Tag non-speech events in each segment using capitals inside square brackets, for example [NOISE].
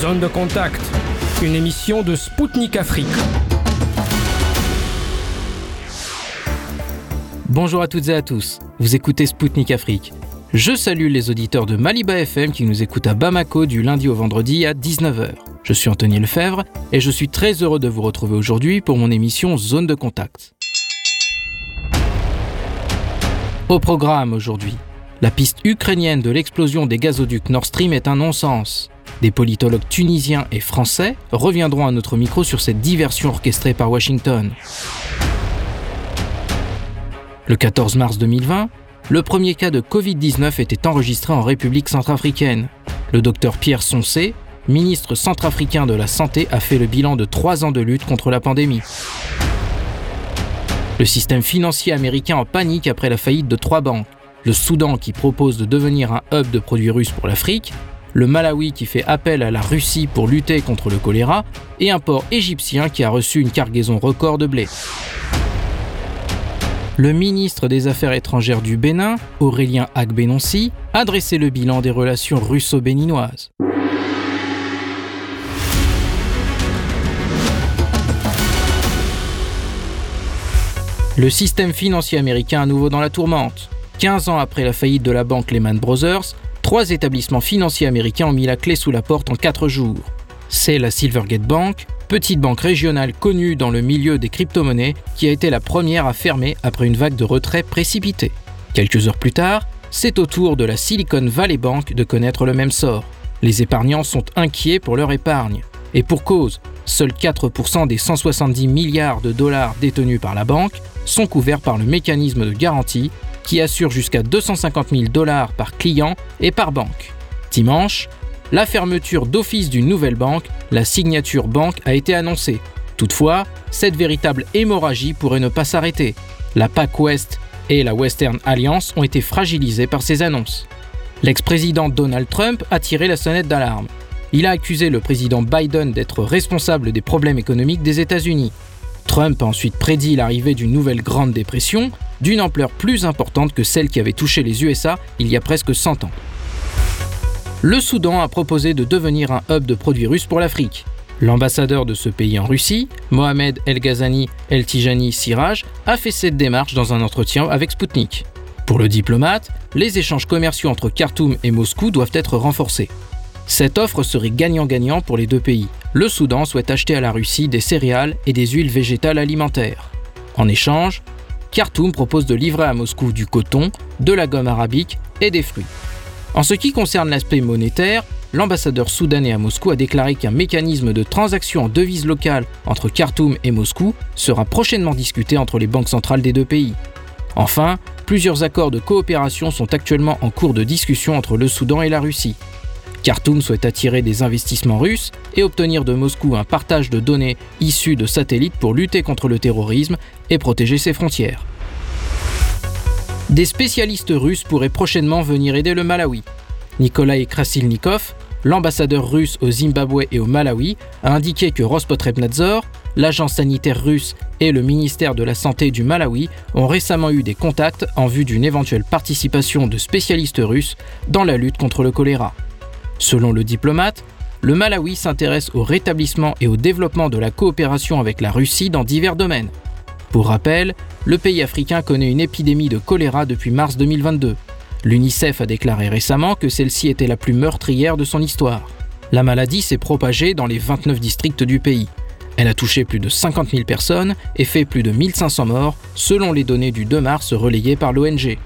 Zone de contact, une émission de Spoutnik Afrique. Bonjour à toutes et à tous, vous écoutez Spoutnik Afrique. Je salue les auditeurs de Maliba FM qui nous écoutent à Bamako du lundi au vendredi à 19h. Je suis Anthony Lefebvre et je suis très heureux de vous retrouver aujourd'hui pour mon émission Zone de contact. Au programme aujourd'hui, la piste ukrainienne de l'explosion des gazoducs Nord Stream est un non-sens. Des politologues tunisiens et français reviendront à notre micro sur cette diversion orchestrée par Washington. Le 14 mars 2020, le premier cas de Covid-19 était enregistré en République centrafricaine. Le docteur Pierre Soncé, ministre centrafricain de la Santé, a fait le bilan de trois ans de lutte contre la pandémie. Le système financier américain en panique après la faillite de trois banques. Le Soudan qui propose de devenir un hub de produits russes pour l'Afrique, le Malawi qui fait appel à la Russie pour lutter contre le choléra, et un port égyptien qui a reçu une cargaison record de blé. Le ministre des Affaires étrangères du Bénin, Aurélien Agbenonsi, a dressé le bilan des relations russo-béninoises. Le système financier américain à nouveau dans la tourmente. 15 ans après la faillite de la banque Lehman Brothers, trois établissements financiers américains ont mis la clé sous la porte en 4 jours. C'est la Silvergate Bank, petite banque régionale connue dans le milieu des crypto-monnaies, qui a été la première à fermer après une vague de retrait précipité. Quelques heures plus tard, c'est au tour de la Silicon Valley Bank de connaître le même sort. Les épargnants sont inquiets pour leur épargne. Et pour cause, seuls 4% des 170 milliards de dollars détenus par la banque sont couverts par le mécanisme de garantie qui assure jusqu'à 250 000 dollars par client et par banque. Dimanche, la fermeture d'office d'une nouvelle banque, la Signature Bank, a été annoncée. Toutefois, cette véritable hémorragie pourrait ne pas s'arrêter. La PacWest et la Western Alliance ont été fragilisées par ces annonces. L'ex-président Donald Trump a tiré la sonnette d'alarme. Il a accusé le président Biden d'être responsable des problèmes économiques des États-Unis. Trump a ensuite prédit l'arrivée d'une nouvelle Grande Dépression d'une ampleur plus importante que celle qui avait touché les USA il y a presque 100 ans. Le Soudan a proposé de devenir un hub de produits russes pour l'Afrique. L'ambassadeur de ce pays en Russie, Mohamed El Ghazani El Tijani Siraj, a fait cette démarche dans un entretien avec Sputnik. Pour le diplomate, les échanges commerciaux entre Khartoum et Moscou doivent être renforcés. Cette offre serait gagnant-gagnant pour les deux pays. Le Soudan souhaite acheter à la Russie des céréales et des huiles végétales alimentaires. En échange, Khartoum propose de livrer à Moscou du coton, de la gomme arabique et des fruits. En ce qui concerne l'aspect monétaire, l'ambassadeur soudanais à Moscou a déclaré qu'un mécanisme de transaction en devises locales entre Khartoum et Moscou sera prochainement discuté entre les banques centrales des deux pays. Enfin, plusieurs accords de coopération sont actuellement en cours de discussion entre le Soudan et la Russie. Khartoum souhaite attirer des investissements russes et obtenir de Moscou un partage de données issues de satellites pour lutter contre le terrorisme et protéger ses frontières. Des spécialistes russes pourraient prochainement venir aider le Malawi. Nikolai Krasilnikov, l'ambassadeur russe au Zimbabwe et au Malawi, a indiqué que Rospotrebnadzor, l'agence sanitaire russe et le ministère de la Santé du Malawi ont récemment eu des contacts en vue d'une éventuelle participation de spécialistes russes dans la lutte contre le choléra. Selon le diplomate, le Malawi s'intéresse au rétablissement et au développement de la coopération avec la Russie dans divers domaines. Pour rappel, le pays africain connaît une épidémie de choléra depuis mars 2022. L'UNICEF a déclaré récemment que celle-ci était la plus meurtrière de son histoire. La maladie s'est propagée dans les 29 districts du pays. Elle a touché plus de 50 000 personnes et fait plus de 1500 morts, selon les données du 2 mars relayées par l'ONG.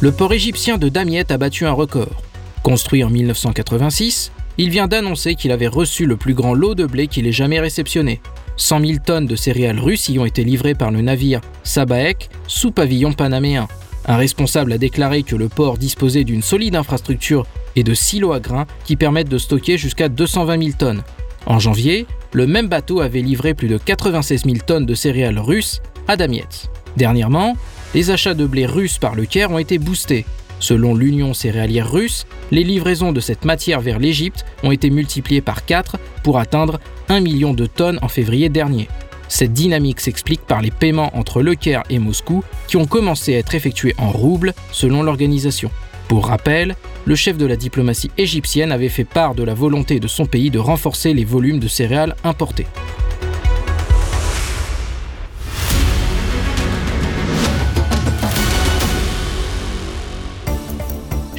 Le port égyptien de Damiette a battu un record. Construit en 1986, il vient d'annoncer qu'il avait reçu le plus grand lot de blé qu'il ait jamais réceptionné. 100 000 tonnes de céréales russes y ont été livrées par le navire Sabaek sous pavillon panaméen. Un responsable a déclaré que le port disposait d'une solide infrastructure et de silos à grains qui permettent de stocker jusqu'à 220 000 tonnes. En janvier, le même bateau avait livré plus de 96 000 tonnes de céréales russes à Damiette. Dernièrement, les achats de blé russe par le Caire ont été boostés. Selon l'Union céréalière russe, les livraisons de cette matière vers l'Égypte ont été multipliées par 4 pour atteindre 1 million de tonnes en février dernier. Cette dynamique s'explique par les paiements entre Le Caire et Moscou qui ont commencé à être effectués en roubles selon l'organisation. Pour rappel, le chef de la diplomatie égyptienne avait fait part de la volonté de son pays de renforcer les volumes de céréales importées.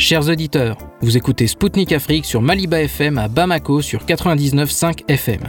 Chers auditeurs, vous écoutez Spoutnik Afrique sur Maliba FM à Bamako sur 99.5 FM.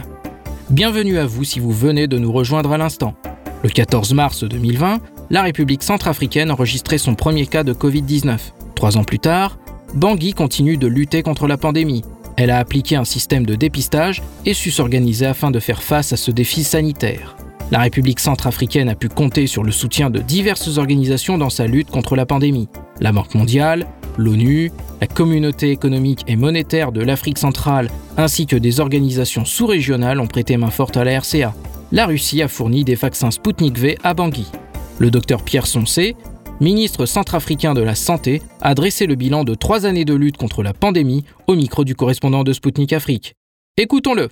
Bienvenue à vous si vous venez de nous rejoindre à l'instant. Le 14 mars 2020, la République centrafricaine enregistrait son premier cas de Covid-19. Trois ans plus tard, Bangui continue de lutter contre la pandémie. Elle a appliqué un système de dépistage et su s'organiser afin de faire face à ce défi sanitaire. La République centrafricaine a pu compter sur le soutien de diverses organisations dans sa lutte contre la pandémie. La Banque mondiale, l'ONU, la Communauté économique et monétaire de l'Afrique centrale ainsi que des organisations sous-régionales ont prêté main forte à la RCA. La Russie a fourni des vaccins Sputnik V à Bangui. Le docteur Pierre Soncé, ministre centrafricain de la Santé, a dressé le bilan de trois années de lutte contre la pandémie au micro du correspondant de Sputnik Afrique. Écoutons-le.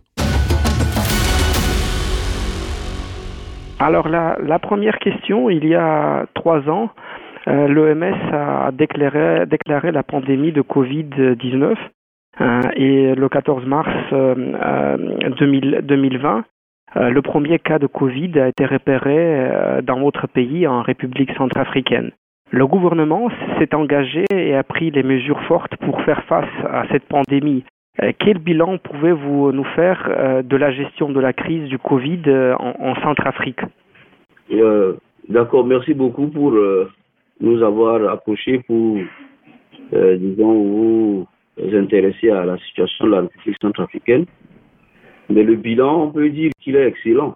Alors la, la, première question, il y a trois ans, euh, l'OMS a déclaré, déclaré, la pandémie de Covid-19 euh, et le 14 mars euh, 2000, 2020, euh, le premier cas de Covid a été repéré dans votre pays, en République centrafricaine. Le gouvernement s'est engagé et a pris des mesures fortes pour faire face à cette pandémie. Quel bilan pouvez-vous nous faire de la gestion de la crise du Covid en, en Centrafrique? D'accord, merci beaucoup pour nous avoir approchés pour, euh, disons, vous intéresser à la situation de la République centrafricaine. Mais le bilan, on peut dire qu'il est excellent.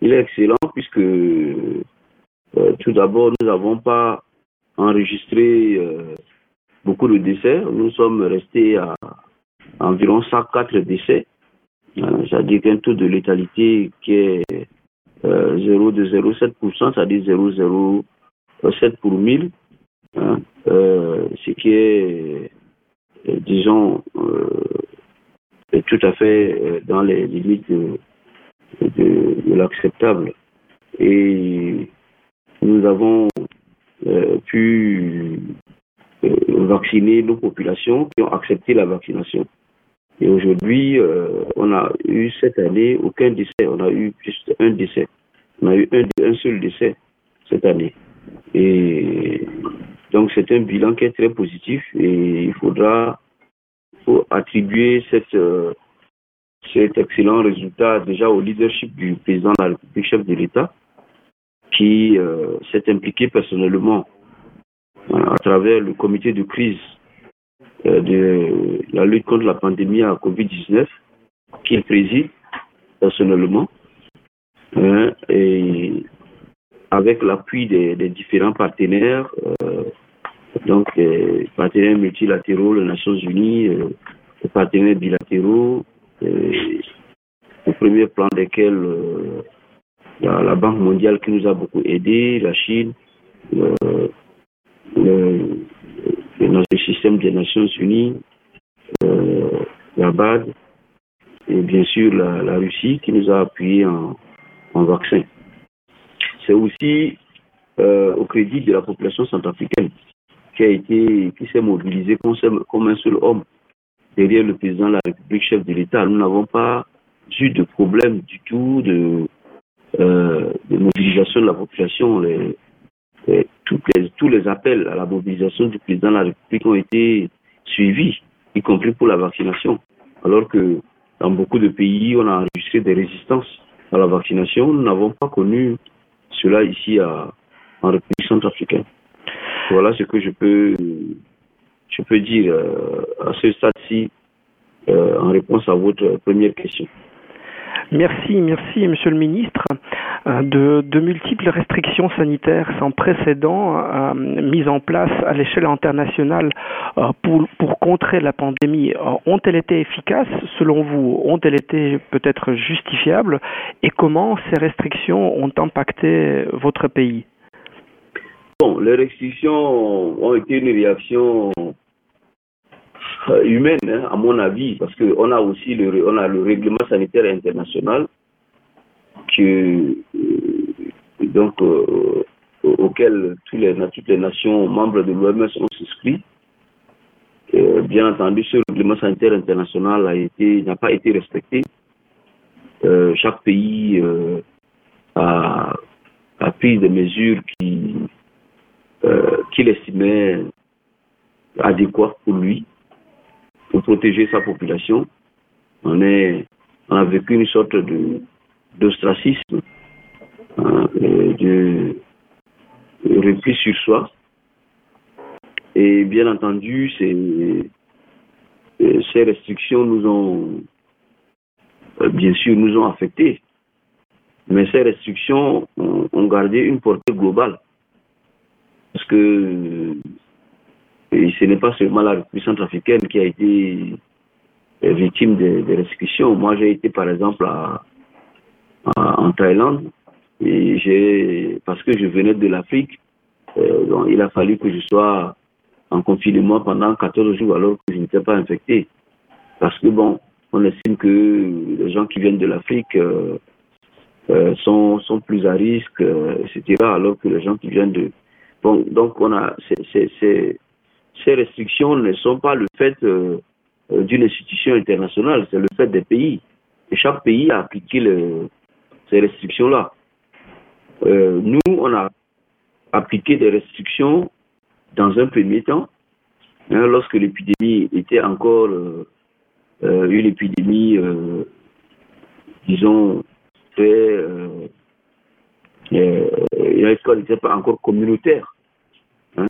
Il est excellent puisque euh, tout d'abord, nous n'avons pas enregistré euh, beaucoup de décès. Nous sommes restés à environ 104 décès. C'est-à-dire qu'un taux de létalité qui est 0,07%, c'est-à-dire 0,07 pour 1000, hein, ce qui est, disons, tout à fait dans les limites de, l'acceptable. Et nous avons euh, pu euh, vacciner nos populations qui ont accepté la vaccination. Et aujourd'hui, euh, on a eu cette année aucun décès, on a eu juste un décès. On a eu un seul décès cette année. Et donc c'est un bilan qui est très positif et il faudra attribuer cette, euh, cet excellent résultat déjà au leadership du président de la République, chef de l'État, qui euh, s'est impliqué personnellement à travers le comité de crise euh, de la lutte contre la pandémie à Covid-19, qu'il préside personnellement, hein, et avec l'appui des, différents partenaires, euh, donc les partenaires multilatéraux, les Nations Unies, euh, les partenaires bilatéraux, au premier plan desquels euh, la, Banque mondiale qui nous a beaucoup aidé, la Chine, le, le, le système des Nations Unies, euh, la BAD, et bien sûr la, Russie qui nous a appuyé en, en vaccin. C'est aussi euh, au crédit de la population centrafricaine qui a été, qui s'est mobilisé comme un seul homme derrière le président de la République, chef de l'État. Nous n'avons pas eu de problème du tout de, euh, mobilisation de la population. Tous les appels à la mobilisation du président de la République ont été suivis, y compris pour la vaccination. Alors que dans beaucoup de pays, on a enregistré des résistances à la vaccination. Nous n'avons pas connu cela ici à, en République centrafricaine. Voilà ce que je peux, je peux dire euh, à ce stade-ci euh, en réponse à votre première question. Merci, merci, Monsieur le Ministre. De, multiples restrictions sanitaires sans précédent euh, mises en place à l'échelle internationale euh, pour, pour contrer la pandémie euh, ont-elles été efficaces? Selon vous Ont-elles été peut-être justifiables? Et comment ces restrictions ont impacté votre pays? Bon, les restrictions ont été une réaction humaine, hein, à mon avis, parce qu'on a aussi le, on a le règlement sanitaire international que, euh, donc, euh, auquel les, toutes les nations membres de l'OMS ont souscrit. bien entendu, ce règlement sanitaire international n'a pas été respecté. chaque pays a, a, pris des mesures qui qu'il estimait adéquates pour lui, pour protéger sa population. On, est, on a vécu une sorte de d'ostracisme, hein, de repli sur soi. Et bien entendu, ces, ces restrictions nous ont, bien sûr, nous ont affectés. Mais ces restrictions ont, gardé une portée globale. Parce que ce n'est pas seulement la République centrafricaine qui a été victime des, restrictions. Moi, j'ai été, par exemple, en Thaïlande, parce que je venais de l'Afrique, euh, il a fallu que je sois en confinement pendant 14 jours alors que je n'étais pas infecté. Parce que bon, on estime que les gens qui viennent de l'Afrique euh, euh, sont, plus à risque, etc. Alors que les gens qui viennent de... Donc on a... ces restrictions ne sont pas le fait d'une institution internationale, c'est le fait des pays. Et chaque pays a appliqué ces restrictions-là. Euh, nous, on a appliqué des restrictions dans un premier temps, hein, lorsque l'épidémie était encore euh, euh, une épidémie, disons, très... n'était pas encore communautaire. Hein.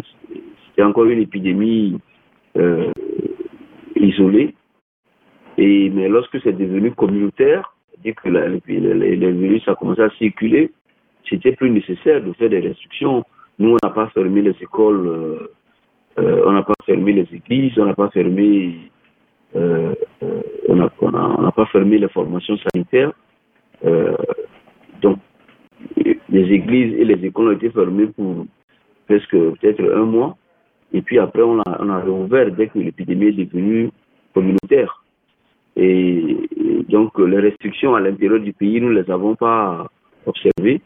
C'était encore une épidémie isolée. Et, mais lorsque c'est devenu communautaire, dès que les virus a commencé à circuler, c'était plus nécessaire de faire des restrictions. Nous, on n'a pas fermé les écoles, euh, euh, on n'a pas fermé les églises, on n'a pas fermé, euh, on n'a on pas fermé les formations sanitaires. donc, les églises et les écoles ont été fermées pour presque peut-être un mois. Et puis après, on a, on a réouvert dès que l'épidémie est devenue communautaire. Et, donc, les restrictions à l'intérieur du pays, nous ne les avons pas observées.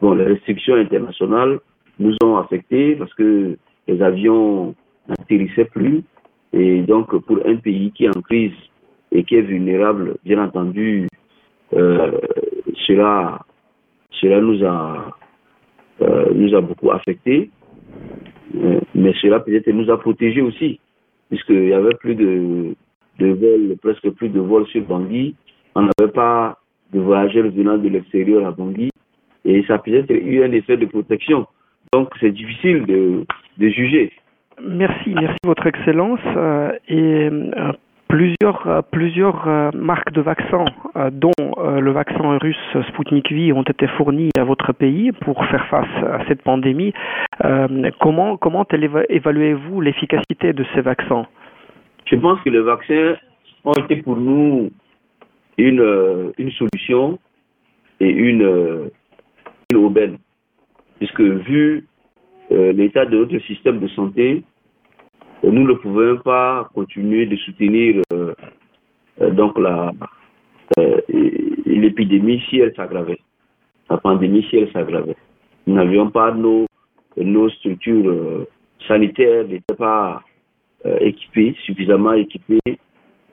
Bon, les restrictions internationales nous ont affectés parce que les avions n'atterrissaient plus. Et donc, pour un pays qui est en crise et qui est vulnérable, bien entendu, euh, cela, cela nous a, euh, nous a beaucoup affectés. Euh, mais cela peut-être nous a protégés aussi, puisqu'il y avait plus de, de vols, presque plus de vols sur Bangui. On n'avait pas de voyageurs venant de l'extérieur à Bangui et ça peut être eu un effet de protection. Donc c'est difficile de, de, juger. Merci, merci Votre Excellence. Euh, et euh, plusieurs, euh, plusieurs marques de vaccins, dont le vaccin russe Sputnik V, ont été fournies à votre pays pour faire face à cette pandémie. comment comment évaluez-vous l'efficacité de ces vaccins? Je pense que les vaccins ont été pour nous une, une solution et une aubaine, puisque vu euh, l'état de notre système de santé, euh, nous ne pouvons pas continuer de soutenir euh, donc la l'épidémie si elle s'aggravait, la pandémie si elle s'aggravait. Nous n'avions pas nos, nos structures sanitaires n'étaient pas équipées, suffisamment équipées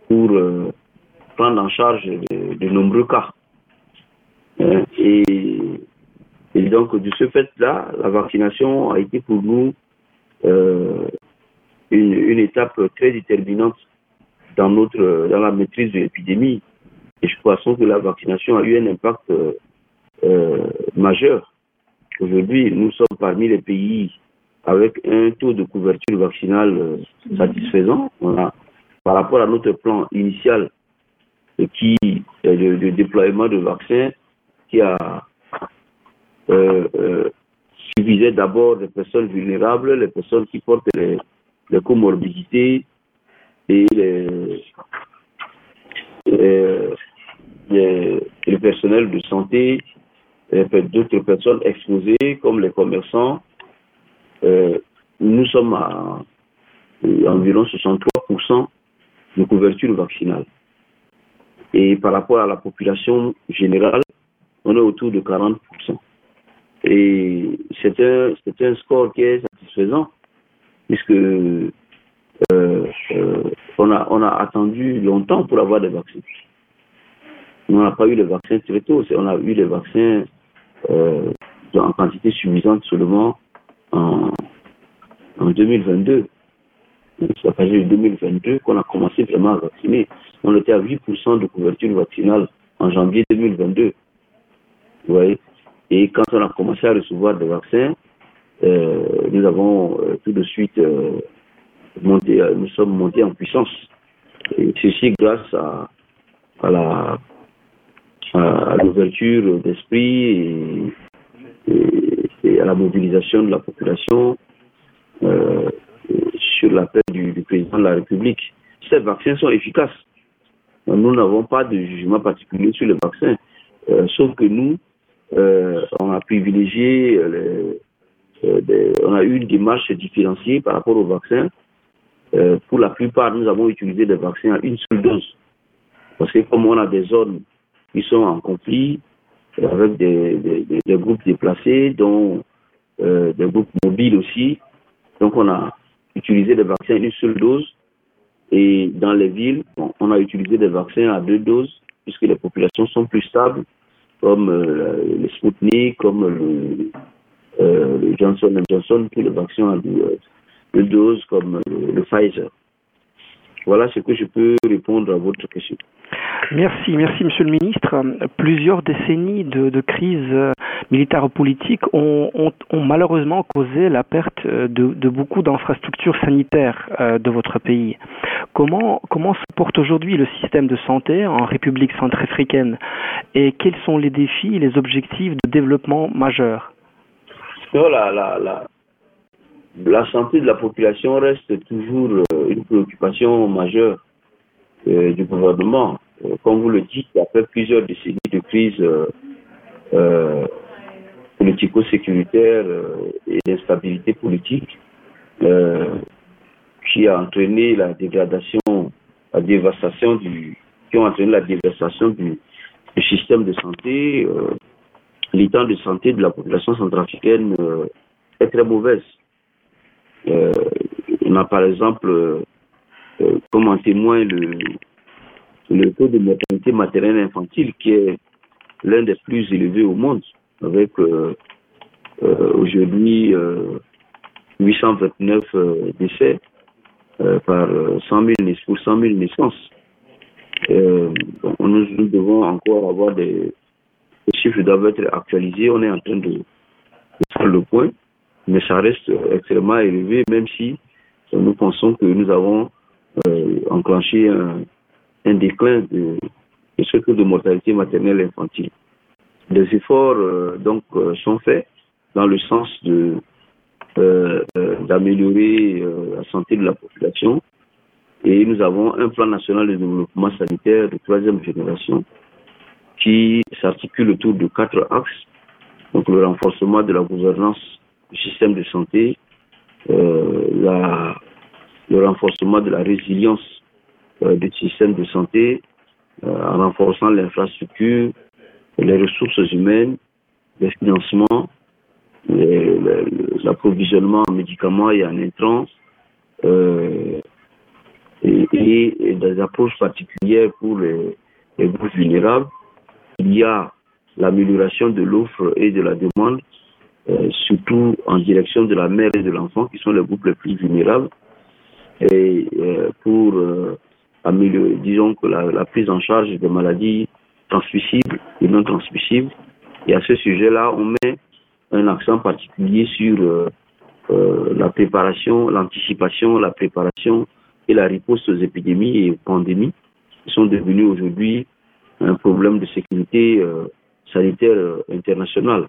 pour prendre en charge de, de nombreux cas. Et et donc, de ce fait-là, la vaccination a été pour nous euh, une, une, étape très déterminante dans, notre, dans la maîtrise de l'épidémie. Et je pense que la vaccination a eu un impact euh, majeur. Aujourd'hui, nous sommes parmi les pays avec un taux de couverture vaccinale euh, satisfaisant. Par rapport à notre plan initial qui le, le déploiement de vaccins qui a euh, euh, d'abord les personnes vulnérables, les personnes qui portent les, comorbidités et les, les, le personnel de santé, d'autres personnes exposées comme les commerçants. Euh, nous sommes à environ 63% de couverture vaccinale. Et par rapport à la population générale, on est autour de 40%. Et c'est un, un score qui est satisfaisant, puisque euh, euh, on, a, on a attendu longtemps pour avoir des vaccins. On n'a pas eu les vaccins très tôt, on a eu les vaccins euh, en quantité suffisante seulement en, en 2022. C'est à partir de 2022 qu'on a commencé vraiment à vacciner. On était à 8% de couverture vaccinale en janvier 2022. Vous voyez? Et quand on a commencé à recevoir des vaccins, euh, nous avons euh, tout de suite euh, monté, nous sommes montés en puissance. Et ceci grâce à, à l'ouverture d'esprit et, à la mobilisation de la population euh, sur l'appel du, président de la République. Ces vaccins sont efficaces. Nous n'avons pas de jugement particulier sur les vaccins, euh, sauf que nous, euh, on a privilégié, on a eu une démarche différenciée par rapport aux vaccins. pour la plupart, nous avons utilisé des vaccins à une seule dose. Parce que comme on a des zones qui sont en conflit avec des, groupes déplacés, dont euh, des groupes mobiles aussi. Donc on a utilisé des vaccins à une seule dose. Et dans les villes, on a utilisé des vaccins à deux doses, puisque les populations sont plus stables, comme euh, le Sputnik, comme le, euh, le Johnson Johnson, puis le vaccin à deux, deux doses, comme le Pfizer. Voilà ce que je peux répondre à votre question. Merci, merci Monsieur le Ministre. Plusieurs décennies de, de crise euh, militaire politique ont, malheureusement causé la perte de, de beaucoup d'infrastructures sanitaires euh, de votre pays. Comment, se porte aujourd'hui le système de santé en République centrafricaine et quels sont les défis et les objectifs de développement majeurs? La, santé de la population reste toujours euh, une préoccupation majeure euh, du gouvernement. Euh, comme vous le dites, après plusieurs décennies de crise euh, politico-sécuritaire et d'instabilité politique, qui a entraîné la dégradation, la dévastation du, qui entraîné la dévastation du, système de santé, l'état de santé de la population centrafricaine est très mauvaise. Euh, on a par exemple, euh, comme en témoin, le, le taux de mortalité maternelle infantile qui est l'un des plus élevés au monde, avec euh, aujourd'hui 829 décès par 100 000, pour 100 000 naissances. nous, devons encore avoir des, chiffres doivent être actualisés. On est en train de, de faire le point mais ça reste extrêmement élevé, même si nous pensons que nous avons euh, enclenché un, un déclin de, de ce taux de mortalité maternelle et infantile. Des efforts euh, donc euh, sont faits dans le sens de d'améliorer la santé de la population et nous avons un plan national de développement sanitaire de troisième génération qui s'articule autour de quatre axes donc le renforcement de la gouvernance système de santé, euh, la, le renforcement de la résilience euh, du système de santé euh, en renforçant l'infrastructure, les ressources humaines, les financements, l'approvisionnement en médicaments et en intrants, et, et, des approches particulières pour les, groupes vulnérables. Il y a l'amélioration de l'offre et de la demande euh, surtout en direction de la mère et de l'enfant, qui sont les groupes les plus vulnérables, et euh, pour euh, améliorer, disons que la, prise en charge des maladies transmissibles et non transmissibles. Et à ce sujet-là, on met un accent particulier sur la préparation, l'anticipation, la préparation et la riposte aux épidémies et aux pandémies, qui sont devenues aujourd'hui un problème de sécurité sanitaire internationale.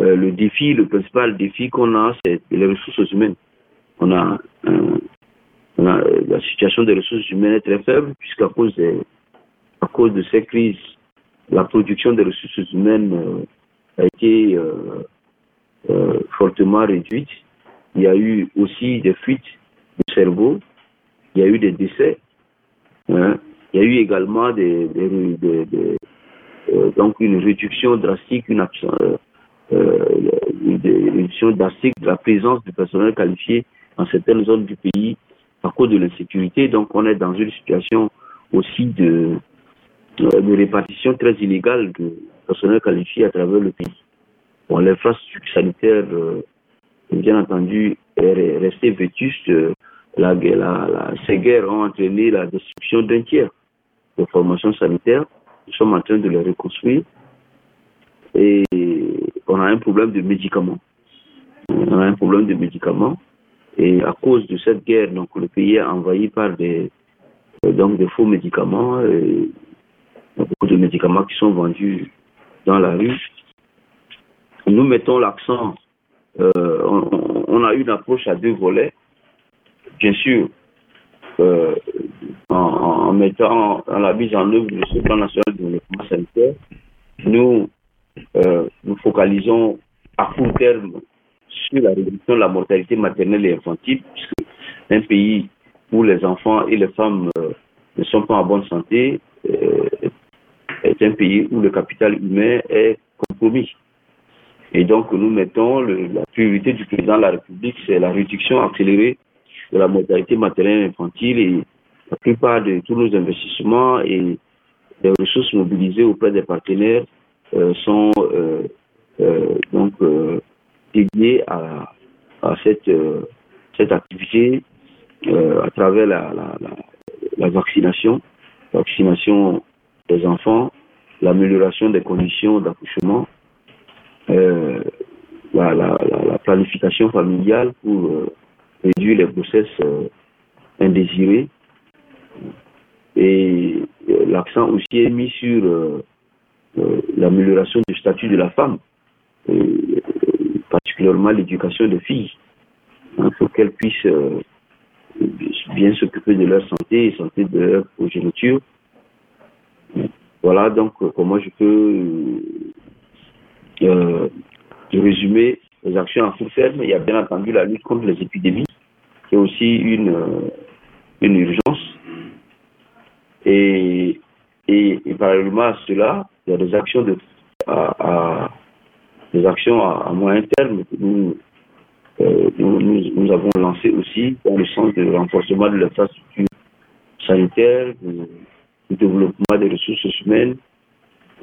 Euh, le défi, le principal défi qu'on a, c'est les ressources humaines. On a, on a, la situation des ressources humaines est très faible puisqu'à cause des, à cause de ces crises, la production des ressources humaines euh, a été euh, euh, fortement réduite. Il y a eu aussi des fuites de cerveau, il y a eu des décès, hein. il y a eu également des, euh, donc une réduction drastique, une absence euh, drastique de la présence du personnel qualifié dans certaines zones du pays à cause de l'insécurité. Donc, on est dans une situation aussi de, de répartition très inégale de personnel qualifié à travers le pays. Bon, l'infrastructure sanitaire, euh, bien entendu, est restée vétuste. La, ces guerres ont entraîné la destruction d'un tiers de formation sanitaire. Nous sommes en train de les reconstruire. Et on a un problème de médicaments. On a un problème de médicaments. Et à cause de cette guerre, donc le pays est envahi par des, donc des faux médicaments. Et beaucoup de médicaments qui sont vendus dans la rue. Nous mettons l'accent, euh, on, a une approche à deux volets. Bien sûr, euh, en, mettant en la mise en œuvre de ce plan national de développement sanitaire, nous euh, nous focalisons à court terme sur la réduction de la mortalité maternelle et infantile, puisque un pays où les enfants et les femmes euh, ne sont pas en bonne santé euh, est un pays où le capital humain est compromis. Et donc, nous mettons la priorité du président de la République, c'est la réduction accélérée de la mortalité maternelle et infantile et la plupart de tous nos investissements et les ressources mobilisées auprès des partenaires euh, sont donc dédiées à, à cette, cette activité à travers la, la, la, la vaccination, vaccination des enfants, l'amélioration des conditions d'accouchement, euh, la, la, la, planification familiale pour euh, réduire les grossesses euh, indésirées. Et l'accent aussi est mis sur l'amélioration du statut de la femme, particulièrement l'éducation des filles, hein, pour qu'elles puissent bien s'occuper de leur santé et santé de leur progéniture. Voilà donc comment je peux euh, résumer les actions en court terme. Il y a bien entendu la lutte contre les épidémies, qui est aussi une, euh, une urgence. Et, et, parallèlement à cela, il y a des actions de, à, à des actions à, moyen terme que nous, euh, nous, nous, nous, avons lancées aussi dans le sens du renforcement de l'infrastructure sanitaire, du, développement des ressources humaines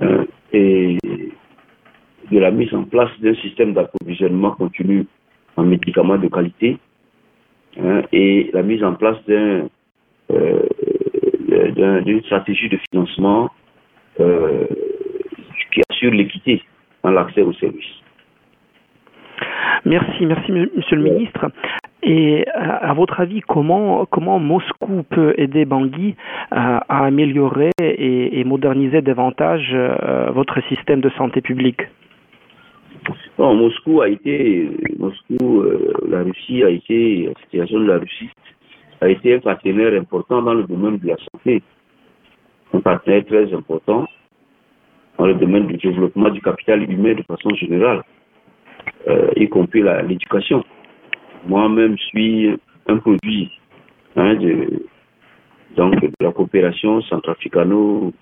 euh, et de la mise en place d'un système d'approvisionnement continu en médicaments de qualité hein, et la mise en place d'un euh, d'une stratégie de financement qui assure l'équité dans l'accès aux services. Merci, merci Monsieur le Ministre. Et à votre avis, comment, comment Moscou peut aider Bangui à, à améliorer et, et, moderniser davantage euh, votre système de santé publique? Bon, Moscou a été, Moscou, euh, la Russie a été, la situation de la Russie a été un partenaire important dans le domaine de la santé, un partenaire très important dans le domaine du développement du capital humain de façon générale, euh, y compris l'éducation. Moi-même suis un produit hein, de, donc, la coopération centrafricano-russe.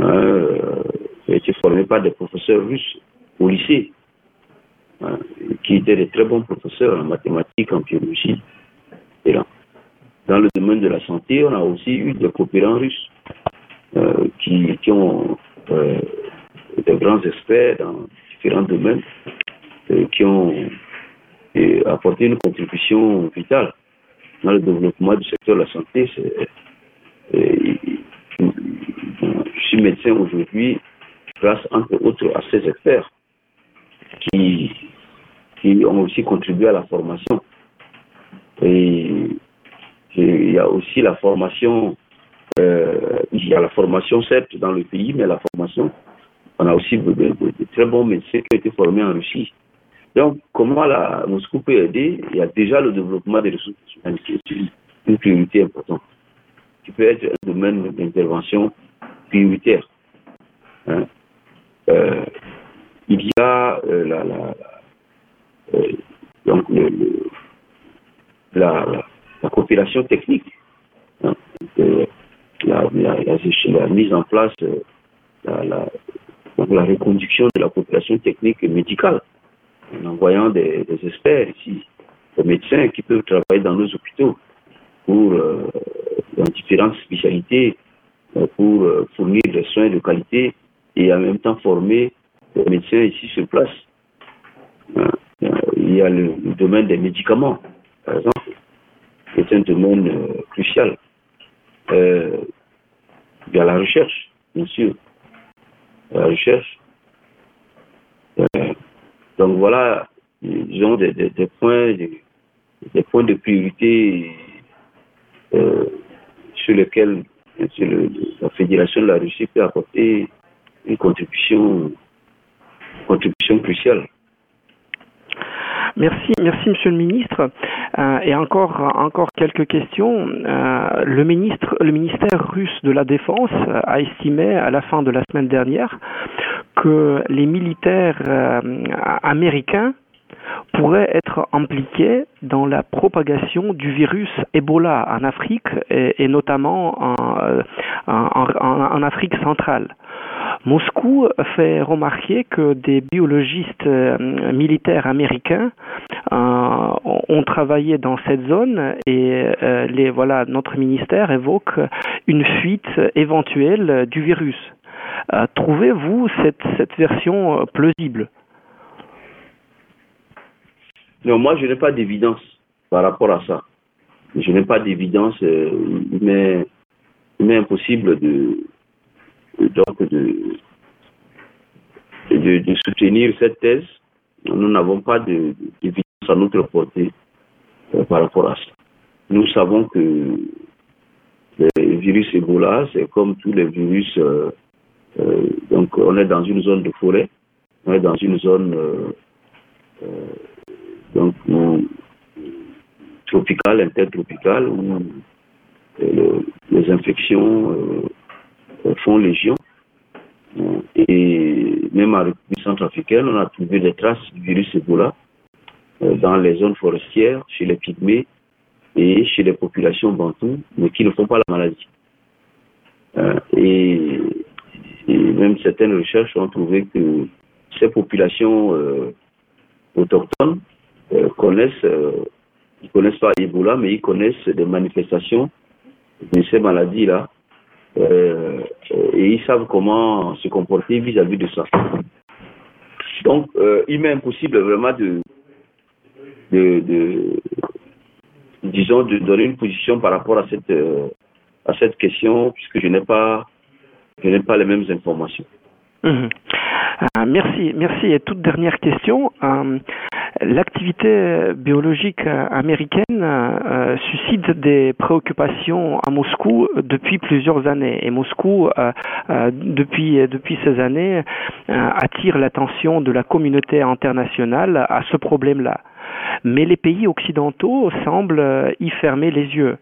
Euh, j'ai été formé par des professeurs russes au lycée, hein, qui étaient des très bons professeurs en mathématiques, en biologie. Et là, dans le domaine de la santé, on a aussi eu des coopérants russes euh, qui, qui, ont euh, des grands experts dans différents domaines, euh, qui ont apporté une contribution vitale dans le développement du secteur de la santé. je suis médecin aujourd'hui grâce entre autres à ces experts qui, qui ont aussi contribué à la formation. Et il y a aussi la formation, euh, il y a la formation certes dans le pays, mais la formation, on a aussi de, très bons médecins qui ont été formés en Russie. Donc, comment la Moscou peut aider? Il y a déjà le développement des ressources humaines qui est une priorité importante, qui peut être un domaine d'intervention prioritaire. Hein. Euh, il y a euh, la, donc la, la, coopération technique, hein, la, mise en place, la, la reconduction de la population technique et médicale, en envoyant des, experts ici, des médecins qui peuvent travailler dans nos hôpitaux pour, dans différentes spécialités, pour fournir des soins de qualité et en même temps former des médecins ici sur place. Il y a le domaine des médicaments, par exemple c'est un domaine euh, crucial. Euh, il y a la recherche, bien sûr. La recherche. Euh, donc voilà, disons des, des, points, des, points de priorité sur lesquels la Fédération de la Russie peut apporter une contribution, une contribution cruciale. Merci, merci Monsieur le Ministre. Euh, et encore, encore quelques questions. Euh, le ministre, le ministère russe de la Défense a estimé à la fin de la semaine dernière que les militaires euh, américains pourraient être impliqués dans la propagation du virus Ebola en Afrique et, notamment en Afrique centrale. Moscou fait remarquer que des biologistes euh, militaires américains euh, ont travaillé dans cette zone et euh, les, voilà, notre ministère évoque une fuite éventuelle du virus. Trouvez-vous cette, cette version plausible? Non, moi je n'ai pas d'évidence par rapport à ça. Je n'ai pas d'évidence, mais m'est impossible de, donc de, de, soutenir cette thèse. Nous n'avons pas d'évidence à notre portée euh, par rapport à ça. Nous savons que le virus Ebola, c'est comme tous les virus. Euh, euh, donc, on est dans une zone de forêt, on est dans une zone donc tropicale, intertropicale, où les infections font légion. Et même en République centrafricaine, on a trouvé des traces du virus Ebola euh, dans les zones forestières, chez les pygmées et chez les populations bantoues, mais qui ne font pas la maladie. Euh, et, même certaines recherches ont trouvé que ces populations euh, autochtones connaissent, ils connaissent pas Ebola, mais ils connaissent des manifestations de ces maladies-là euh, et ils savent comment se comporter vis-à-vis de ça. Donc, euh, il m'est impossible vraiment de, disons, de donner une position par rapport à cette, euh, à cette question, puisque je n'ai pas, je n'ai pas les mêmes informations. Mhm. merci, merci. Et toute dernière question. L'activité biologique américaine euh, suscite des préoccupations à Moscou depuis plusieurs années. Et Moscou, euh, euh, depuis, depuis ces années, attire l'attention de la communauté internationale à ce problème-là. Mais les pays occidentaux semblent y fermer les yeux.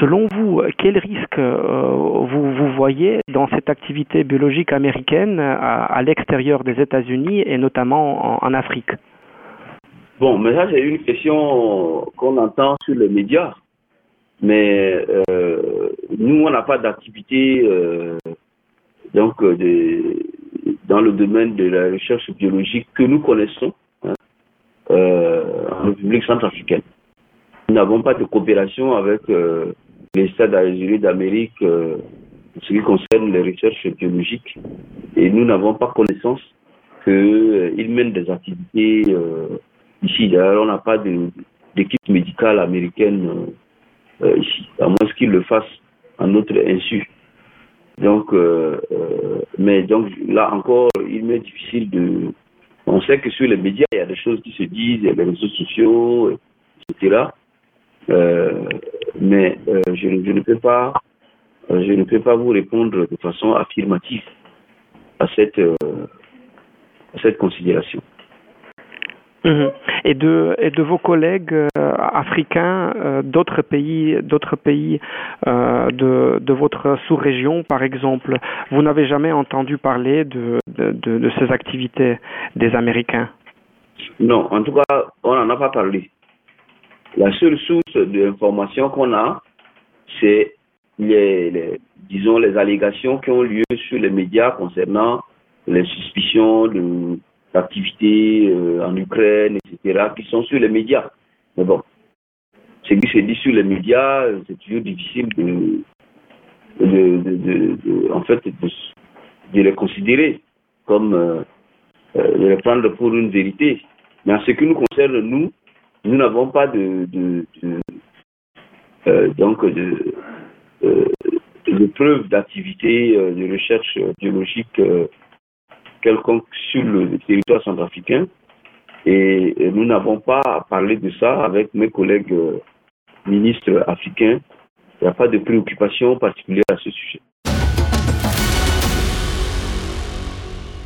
selon vous, quel risque vous, vous, voyez dans cette activité biologique américaine à, l'extérieur des États-Unis et notamment en Afrique? Bon, mais ça, c'est une question qu'on entend sur les médias. Mais euh, nous, on n'a pas d'activité euh, donc dans le domaine de la recherche biologique que nous connaissons euh, en République centrafricaine. Nous n'avons pas de coopération avec euh, les États-Unis d'Amérique euh, en ce qui concerne les recherches biologiques et nous n'avons pas connaissance qu'ils mènent des activités Ici, d'ailleurs, on n'a pas d'équipe médicale américaine euh, euh, ici, à moins qu'ils le fassent en notre insu. Donc, euh, mais donc là encore, il m'est difficile de. On sait que sur les médias, il y a des choses qui se disent, les réseaux sociaux, etc. mais je, ne peux pas, je ne peux pas vous répondre de façon affirmative à cette, à cette considération. Mhm. Et de et de vos collègues euh, africains euh, d'autres pays d'autres pays euh, de de votre sous-région par exemple, vous n'avez jamais entendu parler de, de de, ces activités des Américains? Non, en tout cas, on n'en a pas parlé. La seule source d'information qu'on a, c'est les, disons les allégations qui ont lieu sur les médias concernant les suspicions d'activités en Ukraine, etc., qui sont sur les médias. Mais bon, ce qui se dit sur les médias, c'est toujours difficile de, de, en fait, de, les considérer comme euh, euh, de les prendre pour une vérité. Mais en ce qui nous concerne, nous, nous n'avons pas de, de, euh, donc de, de preuves d'activité de recherche biologique quelconque sur le territoire centrafricain. Et, nous n'avons pas parlé de ça avec mes collègues ministres africains. Il n'y a pas de préoccupation particulière à ce sujet.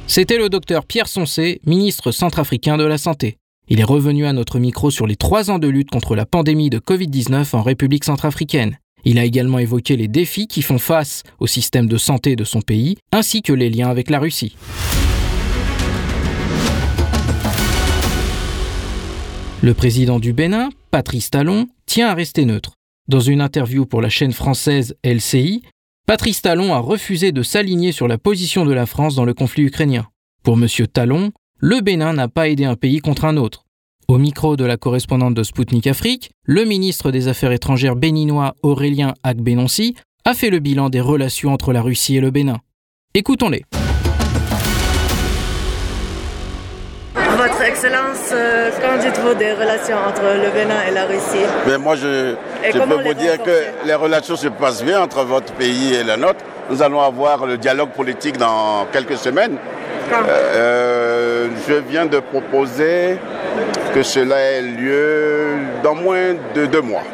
C'était le docteur Pierre Soncé, ministre centrafricain de la Santé. Il est revenu à notre micro sur les trois ans de lutte contre la pandémie de Covid-19 en République centrafricaine. Il a également évoqué les défis qui font face au système de santé de son pays, ainsi que les liens avec la Russie. Le président du Bénin, Patrice Talon, tient à rester neutre. Dans une interview pour la chaîne française LCI, Patrice Talon a refusé de s'aligner sur la position de la France dans le conflit ukrainien. Pour M. Talon, le Bénin n'a pas aidé un pays contre un autre. Au micro de la correspondante de Spoutnik Afrique, le ministre des Affaires étrangères béninois Aurélien Agbenonsi a fait le bilan des relations entre la Russie et le Bénin. Écoutons-les. Excellence, euh, qu'en dites-vous des relations entre le Bénin et la Russie Mais Moi, je, je peux vous dire que les relations se passent bien entre votre pays et la nôtre. Nous allons avoir le dialogue politique dans quelques semaines. Euh, euh, je viens de proposer que cela ait lieu dans moins de deux mois.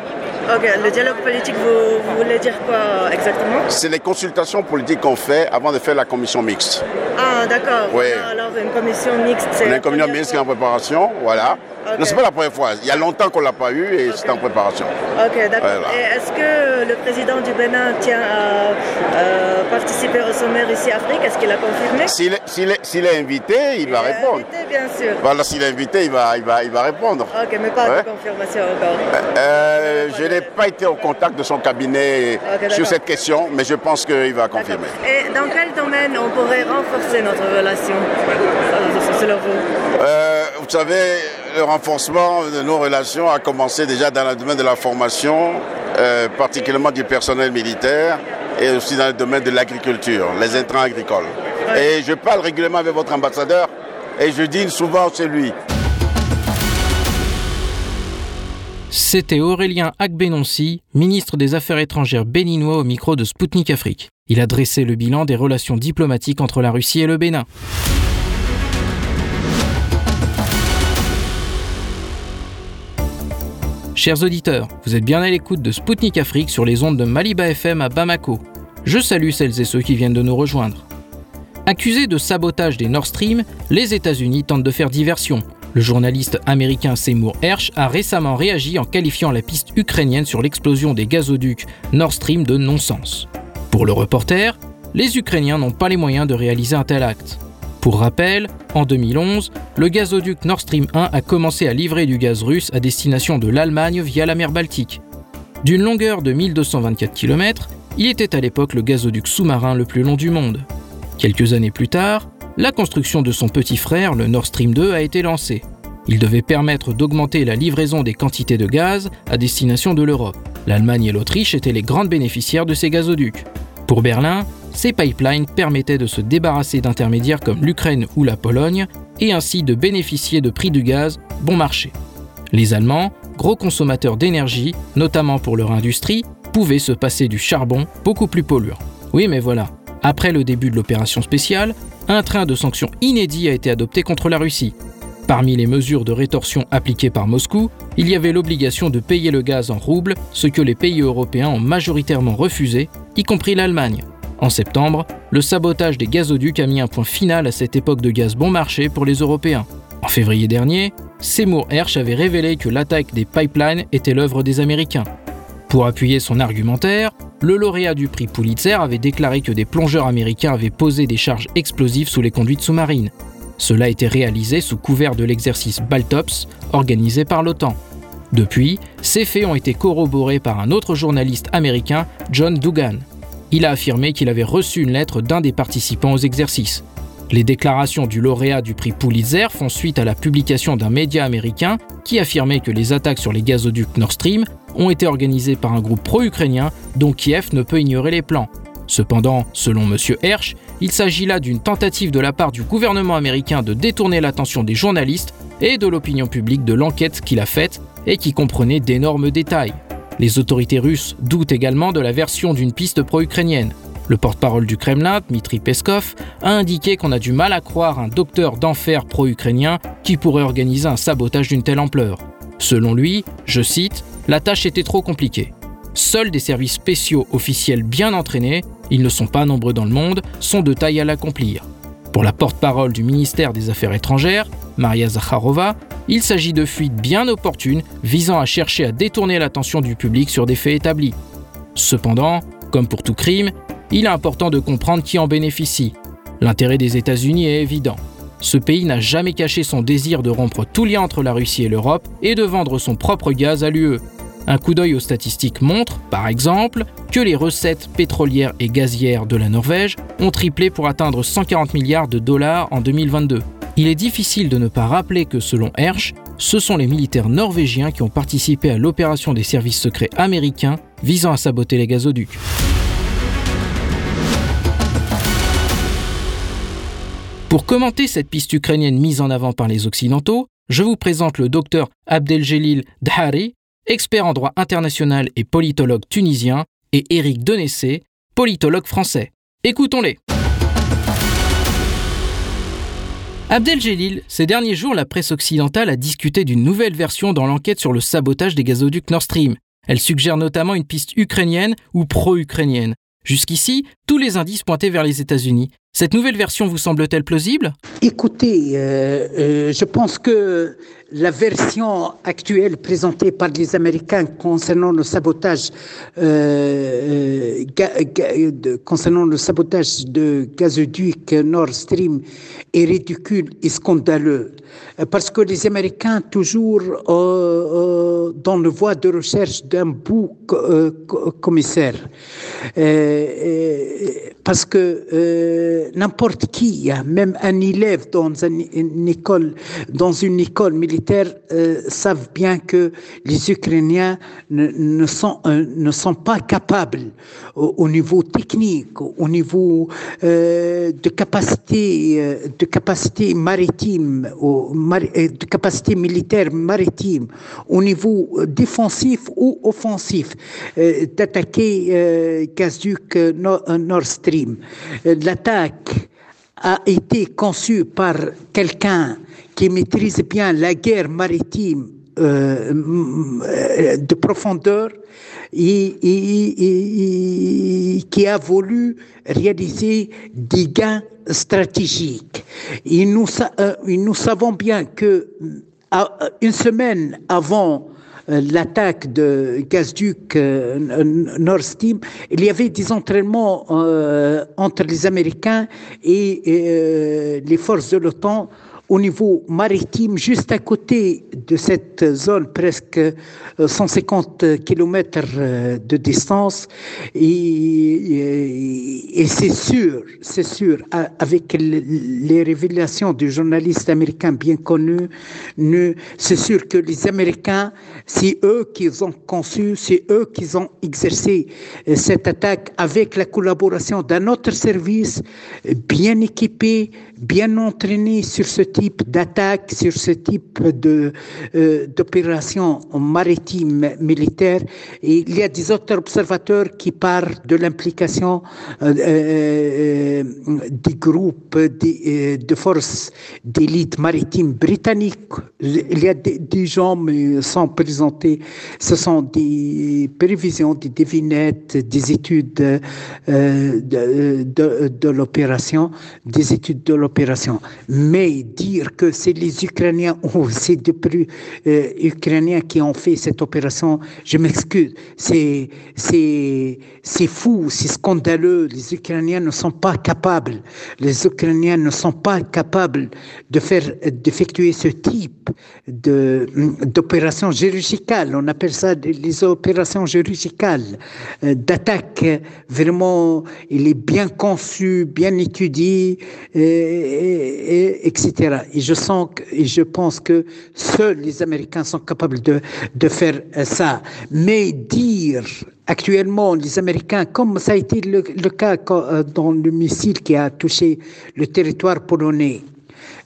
Ok, le dialogue politique, vous, voulez dire quoi exactement? C'est les consultations politiques qu'on fait avant de faire la commission mixte. Ah, d'accord. Oui. alors, une commission mixte, c'est. Une commission mixte qui est en préparation, voilà. Okay. Ce n'est pas la première fois. Il y a longtemps qu'on ne l'a pas eu et c'est en préparation. Ok, d'accord. Et est-ce que le président du Bénin tient à participer au sommet Russie-Afrique Est-ce qu'il a confirmé? S'il est, invité, il, va répondre. Invité, bien sûr. Voilà, s'il est invité, il va, il va, il va répondre. Ok, mais pas de confirmation encore. Euh, je n'ai pas été au contact de son cabinet sur cette question, mais je pense qu'il va confirmer. Et dans quel domaine on pourrait renforcer notre relation, selon vous? Euh, Vous savez, le renforcement de nos relations a commencé déjà dans le domaine de la formation, euh, particulièrement du personnel militaire et aussi dans le domaine de l'agriculture, les intrants agricoles. Et je parle régulièrement avec votre ambassadeur et je dis souvent c'est lui. C'était Aurélien Agbenonsi, ministre des Affaires étrangères béninois au micro de Spoutnik Afrique. Il a dressé le bilan des relations diplomatiques entre la Russie et le Bénin. Chers auditeurs, vous êtes bien à l'écoute de Spoutnik Afrique sur les ondes de Maliba FM à Bamako. Je salue celles et ceux qui viennent de nous rejoindre. Accusés de sabotage des Nord Stream, les États-Unis tentent de faire diversion. Le journaliste américain Seymour Hersh a récemment réagi en qualifiant la piste ukrainienne sur l'explosion des gazoducs Nord Stream de non-sens. Pour le reporter, les Ukrainiens n'ont pas les moyens de réaliser un tel acte. Pour rappel, en 2011, le gazoduc Nord Stream 1 a commencé à livrer du gaz russe à destination de l'Allemagne via la mer Baltique. D'une longueur de 1224 km, il était à l'époque le gazoduc sous-marin le plus long du monde. Quelques années plus tard, la construction de son petit frère, le Nord Stream 2, a été lancée. Il devait permettre d'augmenter la livraison des quantités de gaz à destination de l'Europe. L'Allemagne et l'Autriche étaient les grandes bénéficiaires de ces gazoducs. Pour Berlin, ces pipelines permettaient de se débarrasser d'intermédiaires comme l'Ukraine ou la Pologne et ainsi de bénéficier de prix du gaz bon marché. Les Allemands, gros consommateurs d'énergie, notamment pour leur industrie, pouvaient se passer du charbon beaucoup plus polluant. Oui, mais voilà, après le début de l'opération spéciale, un train de sanctions inédit a été adopté contre la Russie. Parmi les mesures de rétorsion appliquées par Moscou, il y avait l'obligation de payer le gaz en roubles, ce que les pays européens ont majoritairement refusé, y compris l'Allemagne. En septembre, le sabotage des gazoducs a mis un point final à cette époque de gaz bon marché pour les Européens. En février dernier, Seymour Hersh avait révélé que l'attaque des pipelines était l'œuvre des Américains. Pour appuyer son argumentaire, le lauréat du prix Pulitzer avait déclaré que des plongeurs américains avaient posé des charges explosives sous les conduites sous-marines. Cela a été réalisé sous couvert de l'exercice Baltops, organisé par l'OTAN. Depuis, ces faits ont été corroborés par un autre journaliste américain, John Dugan. Il a affirmé qu'il avait reçu une lettre d'un des participants aux exercices. Les déclarations du lauréat du prix Pulitzer font suite à la publication d'un média américain qui affirmait que les attaques sur les gazoducs Nord Stream ont été organisées par un groupe pro-ukrainien dont Kiev ne peut ignorer les plans. Cependant, selon M. Hersch, il s'agit là d'une tentative de la part du gouvernement américain de détourner l'attention des journalistes et de l'opinion publique de l'enquête qu'il a faite et qui comprenait d'énormes détails. Les autorités russes doutent également de la version d'une piste pro-ukrainienne. Le porte-parole du Kremlin, Dmitri Peskov, a indiqué qu'on a du mal à croire un docteur d'enfer pro-ukrainien qui pourrait organiser un sabotage d'une telle ampleur. Selon lui, je cite, la tâche était trop compliquée. Seuls des services spéciaux officiels bien entraînés, ils ne sont pas nombreux dans le monde, sont de taille à l'accomplir. Pour la porte-parole du ministère des Affaires étrangères, Maria Zakharova, il s'agit de fuites bien opportunes visant à chercher à détourner l'attention du public sur des faits établis. Cependant, comme pour tout crime, il est important de comprendre qui en bénéficie. L'intérêt des États-Unis est évident. Ce pays n'a jamais caché son désir de rompre tout lien entre la Russie et l'Europe et de vendre son propre gaz à l'UE. Un coup d'œil aux statistiques montre, par exemple, que les recettes pétrolières et gazières de la Norvège ont triplé pour atteindre 140 milliards de dollars en 2022. Il est difficile de ne pas rappeler que selon Hersch, ce sont les militaires norvégiens qui ont participé à l'opération des services secrets américains visant à saboter les gazoducs. Pour commenter cette piste ukrainienne mise en avant par les Occidentaux, je vous présente le docteur Abdeljelil Dhari, expert en droit international et politologue tunisien, et Éric Denessé, politologue français. Écoutons-les. Abdeljelil, ces derniers jours, la presse occidentale a discuté d'une nouvelle version dans l'enquête sur le sabotage des gazoducs Nord Stream. Elle suggère notamment une piste ukrainienne ou pro-ukrainienne. Jusqu'ici, tous les indices pointaient vers les États-Unis. Cette nouvelle version vous semble-t-elle plausible? Écoutez, euh, euh, je pense que la version actuelle présentée par les Américains concernant le sabotage euh, de, concernant le sabotage de gazoduc Nord Stream est ridicule et scandaleux. Parce que les Américains toujours dans le voie de recherche d'un bouc commissaire parce que n'importe qui, même un élève dans une école, dans une école militaire, euh, savent bien que les Ukrainiens ne, sont, euh, ne sont pas capables au, niveau technique, au niveau euh, de capacité, de capacité maritime, de capacité militaire maritime, au niveau défensif ou offensif, d'attaquer gazoduc Nord Stream. L'attaque a été conçu par quelqu'un qui maîtrise bien la guerre maritime euh, de profondeur et, qui a voulu réaliser des gains stratégiques. Et nous, euh, savons bien que une semaine avant euh, l'attaque de gazoduc euh, Nord Stream, il y avait des entraînements euh, entre les Américains et les forces de l'OTAN au niveau maritime, juste à côté de cette zone, presque 150 euh, km euh, de distance. Et, et, c'est sûr, c'est sûr, avec les révélations du journaliste américain bien connu, c'est sûr que les Américains, c'est eux qui ont conçu, c'est eux qui ont exercé euh, cette attaque avec la collaboration d'un autre service bien équipé, bien entraîné sur ce type d'attaque, sur ce type de euh, d'opération maritime militaire. Et il y a des autres observateurs qui parlent de l'implication euh, euh, des groupes de forces d'élite maritime britanniques. Il y a des, gens mais sans présenter. Ce sont des prévisions, des devinettes, des études de, de, de l'opération, des études de l'opération. Mais dire que c'est les Ukrainiens ou [LAUGHS] c'est des plus euh, Ukrainiens qui ont fait cette opération, je m'excuse. C'est, c'est, fou, c'est scandaleux. Les Ukrainiens ne sont pas capables, les Ukrainiens ne sont pas capables de faire, d'effectuer ce type de, d'opération chirurgicale. On appelle ça les opérations chirurgicales, euh, d'attaque. Vraiment, il est bien conçu, bien étudié, et, etc. Et je sens et je pense que seuls les Américains sont capables de, de faire ça. Mais dire actuellement les Américains, comme ça a été le, cas euh, dans le missile qui a touché le territoire polonais,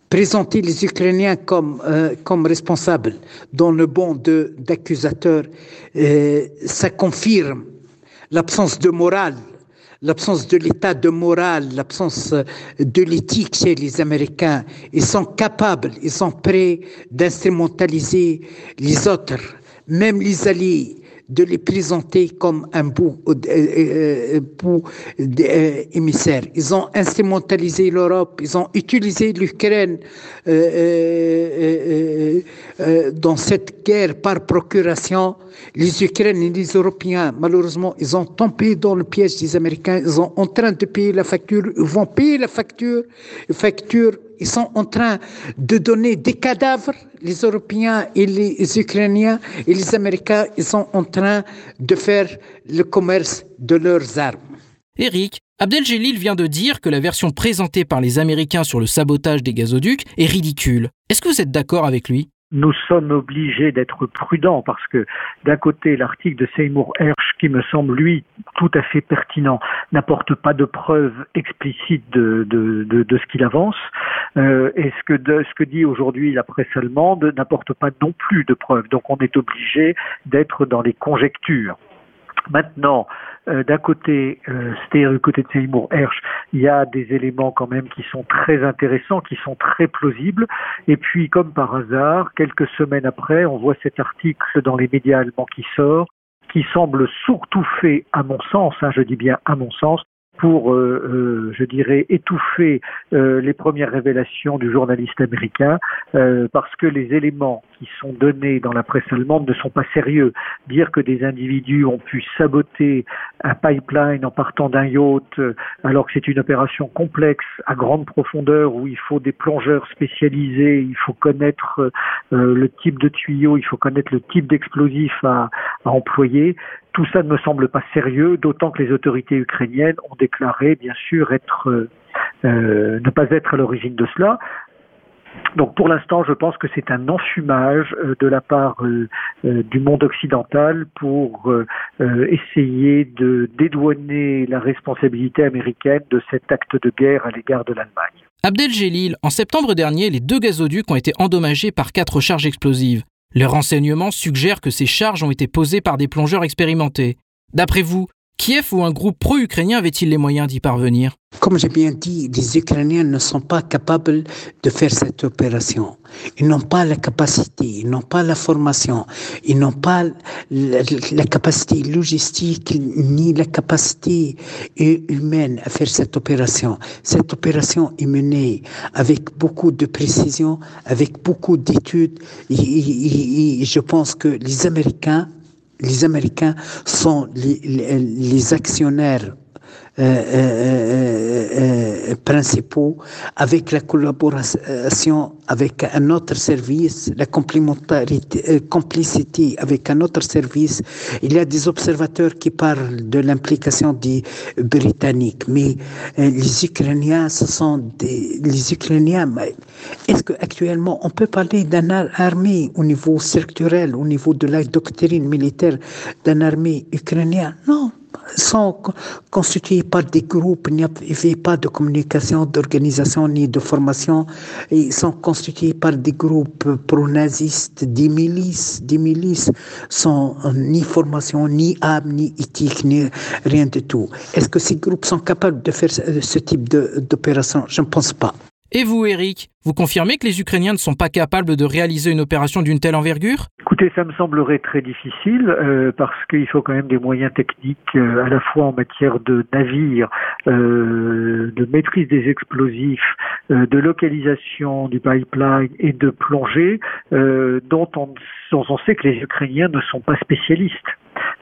présenter les Ukrainiens comme, euh, comme responsables dans le bon d'accusateurs, euh, ça confirme l'absence de morale l'absence de l'état de morale, l'absence de l'éthique chez les Américains. Ils sont capables, ils sont prêts d'instrumentaliser les autres, même les alliés, de les présenter comme un bout, euh, euh, euh, émissaire. Ils ont instrumentalisé l'Europe, ils ont utilisé l'Ukraine dans cette guerre par procuration. Les Ukrainiens et les Européens, malheureusement, ils ont tombé dans le piège des Américains. Ils sont en train de payer la facture. Ils vont payer la facture. facture ils sont en train de donner des cadavres, les Européens et les Ukrainiens et les Américains, ils sont en train de faire le commerce de leurs armes. Eric, Abdeljelil vient de dire que la version présentée par les Américains sur le sabotage des gazoducs est ridicule. Est-ce que vous êtes d'accord avec lui? Nous sommes obligés d'être prudents parce que d'un côté, l'article de Seymour Hersh, qui me semble lui tout à fait pertinent, n'apporte pas de preuves explicites de, ce qu'il avance, euh, et ce que, ce que dit aujourd'hui la presse allemande n'apporte pas non plus de preuves. Donc on est obligé d'être dans les conjectures. Maintenant, euh, d'un côté, euh, du côté de Seymour Hersh, il y a des éléments quand même qui sont très intéressants, qui sont très plausibles. Et puis, comme par hasard, quelques semaines après, on voit cet article dans les médias allemands qui sort, qui semble surtout fait, à mon sens, hein, je dis bien à mon sens, pour, euh, euh, je dirais, étouffer euh, les premières révélations du journaliste américain, parce que les éléments qui sont donnés dans la presse allemande ne sont pas sérieux. Dire que des individus ont pu saboter un pipeline en partant d'un yacht, alors que c'est une opération complexe, à grande profondeur, où il faut des plongeurs spécialisés, il faut connaître le type de tuyau, il faut connaître le type d'explosif à, à employer, tout ça ne me semble pas sérieux, d'autant que les autorités ukrainiennes ont déclaré, bien sûr, être, euh, euh, ne pas être à l'origine de cela. Donc pour l'instant, je pense que c'est un enfumage euh, de la part du monde occidental pour essayer de dédouaner la responsabilité américaine de cet acte de guerre à l'égard de l'Allemagne. Abdel Jelil, en septembre dernier, les deux gazoducs ont été endommagés par quatre charges explosives. Les renseignements suggèrent que ces charges ont été posées par des plongeurs expérimentés. D'après vous, Kiev ou un groupe pro-ukrainien avait-il les moyens d'y parvenir? Comme j'ai bien dit, les Ukrainiens ne sont pas capables de faire cette opération. Ils n'ont pas la capacité, ils n'ont pas la formation, ils n'ont pas la, capacité logistique ni la capacité humaine à faire cette opération. Cette opération est menée avec beaucoup de précision, avec beaucoup d'études. et je pense que les Américains les Américains sont les, actionnaires euh, principaux avec la collaboration avec un autre service, la complémentarité, complicité avec un autre service. Il y a des observateurs qui parlent de l'implication des Britanniques, mais les Ukrainiens, ce sont des, les Ukrainiens. Est-ce qu'actuellement on peut parler d'une armée au niveau structurel, au niveau de la doctrine militaire d'une armée ukrainienne Non, sont constitués par des groupes, il n'y avait pas de communication, d'organisation ni de formation. Ils sont constitués par des groupes pro-nazistes, des milices. Des milices sans ni formation, ni âme, ni éthique, ni rien de tout. Est-ce que ces groupes sont capables de faire ce type d'opération? Je ne pense pas. Et vous, Eric, vous confirmez que les Ukrainiens ne sont pas capables de réaliser une opération d'une telle envergure? Écoutez, ça me semblerait très difficile euh, parce qu'il faut quand même des moyens techniques euh, à la fois en matière de navires, euh, de maîtrise des explosifs, de localisation du pipeline et de plongée dont on, dont on sait que les Ukrainiens ne sont pas spécialistes.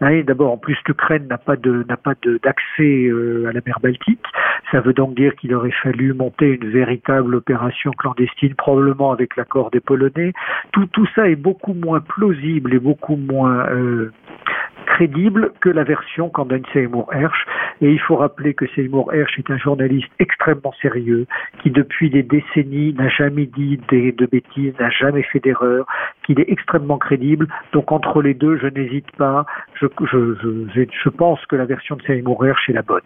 Hein, d'abord, en plus, l'Ukraine n'a pas de n'a pas d'accès euh, à la mer Baltique. Ça veut donc dire qu'il aurait fallu monter une véritable opération clandestine, probablement avec l'accord des Polonais. Tout tout ça est beaucoup moins plausible et beaucoup moins euh, crédible que la version qu'en donne Seymour Hersh. Et il faut rappeler que Seymour Hersh est un journaliste extrêmement sérieux, qui depuis des décennies n'a jamais dit des, de bêtises, n'a jamais fait d'erreur, qu'il est extrêmement crédible. Donc entre les deux, je n'hésite pas. Je, je, je, je pense que la version de Seymour Hersh est la bonne.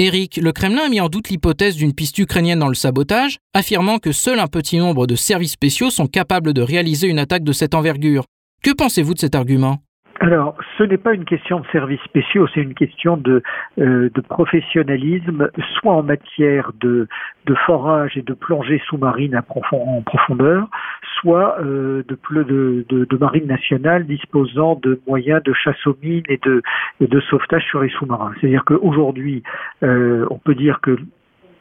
Eric, le Kremlin a mis en doute l'hypothèse d'une piste ukrainienne dans le sabotage, affirmant que seul un petit nombre de services spéciaux sont capables de réaliser une attaque de cette envergure. Que pensez-vous de cet argument? Alors, ce n'est pas une question de services spéciaux, c'est une question de, euh, de, professionnalisme, soit en matière de, de, forage et de plongée sous-marine en profondeur, soit euh, de, de, marine nationale disposant de moyens de chasse aux mines et de, de sauvetage sur les sous-marins. C'est-à-dire qu'aujourd'hui, euh, on peut dire que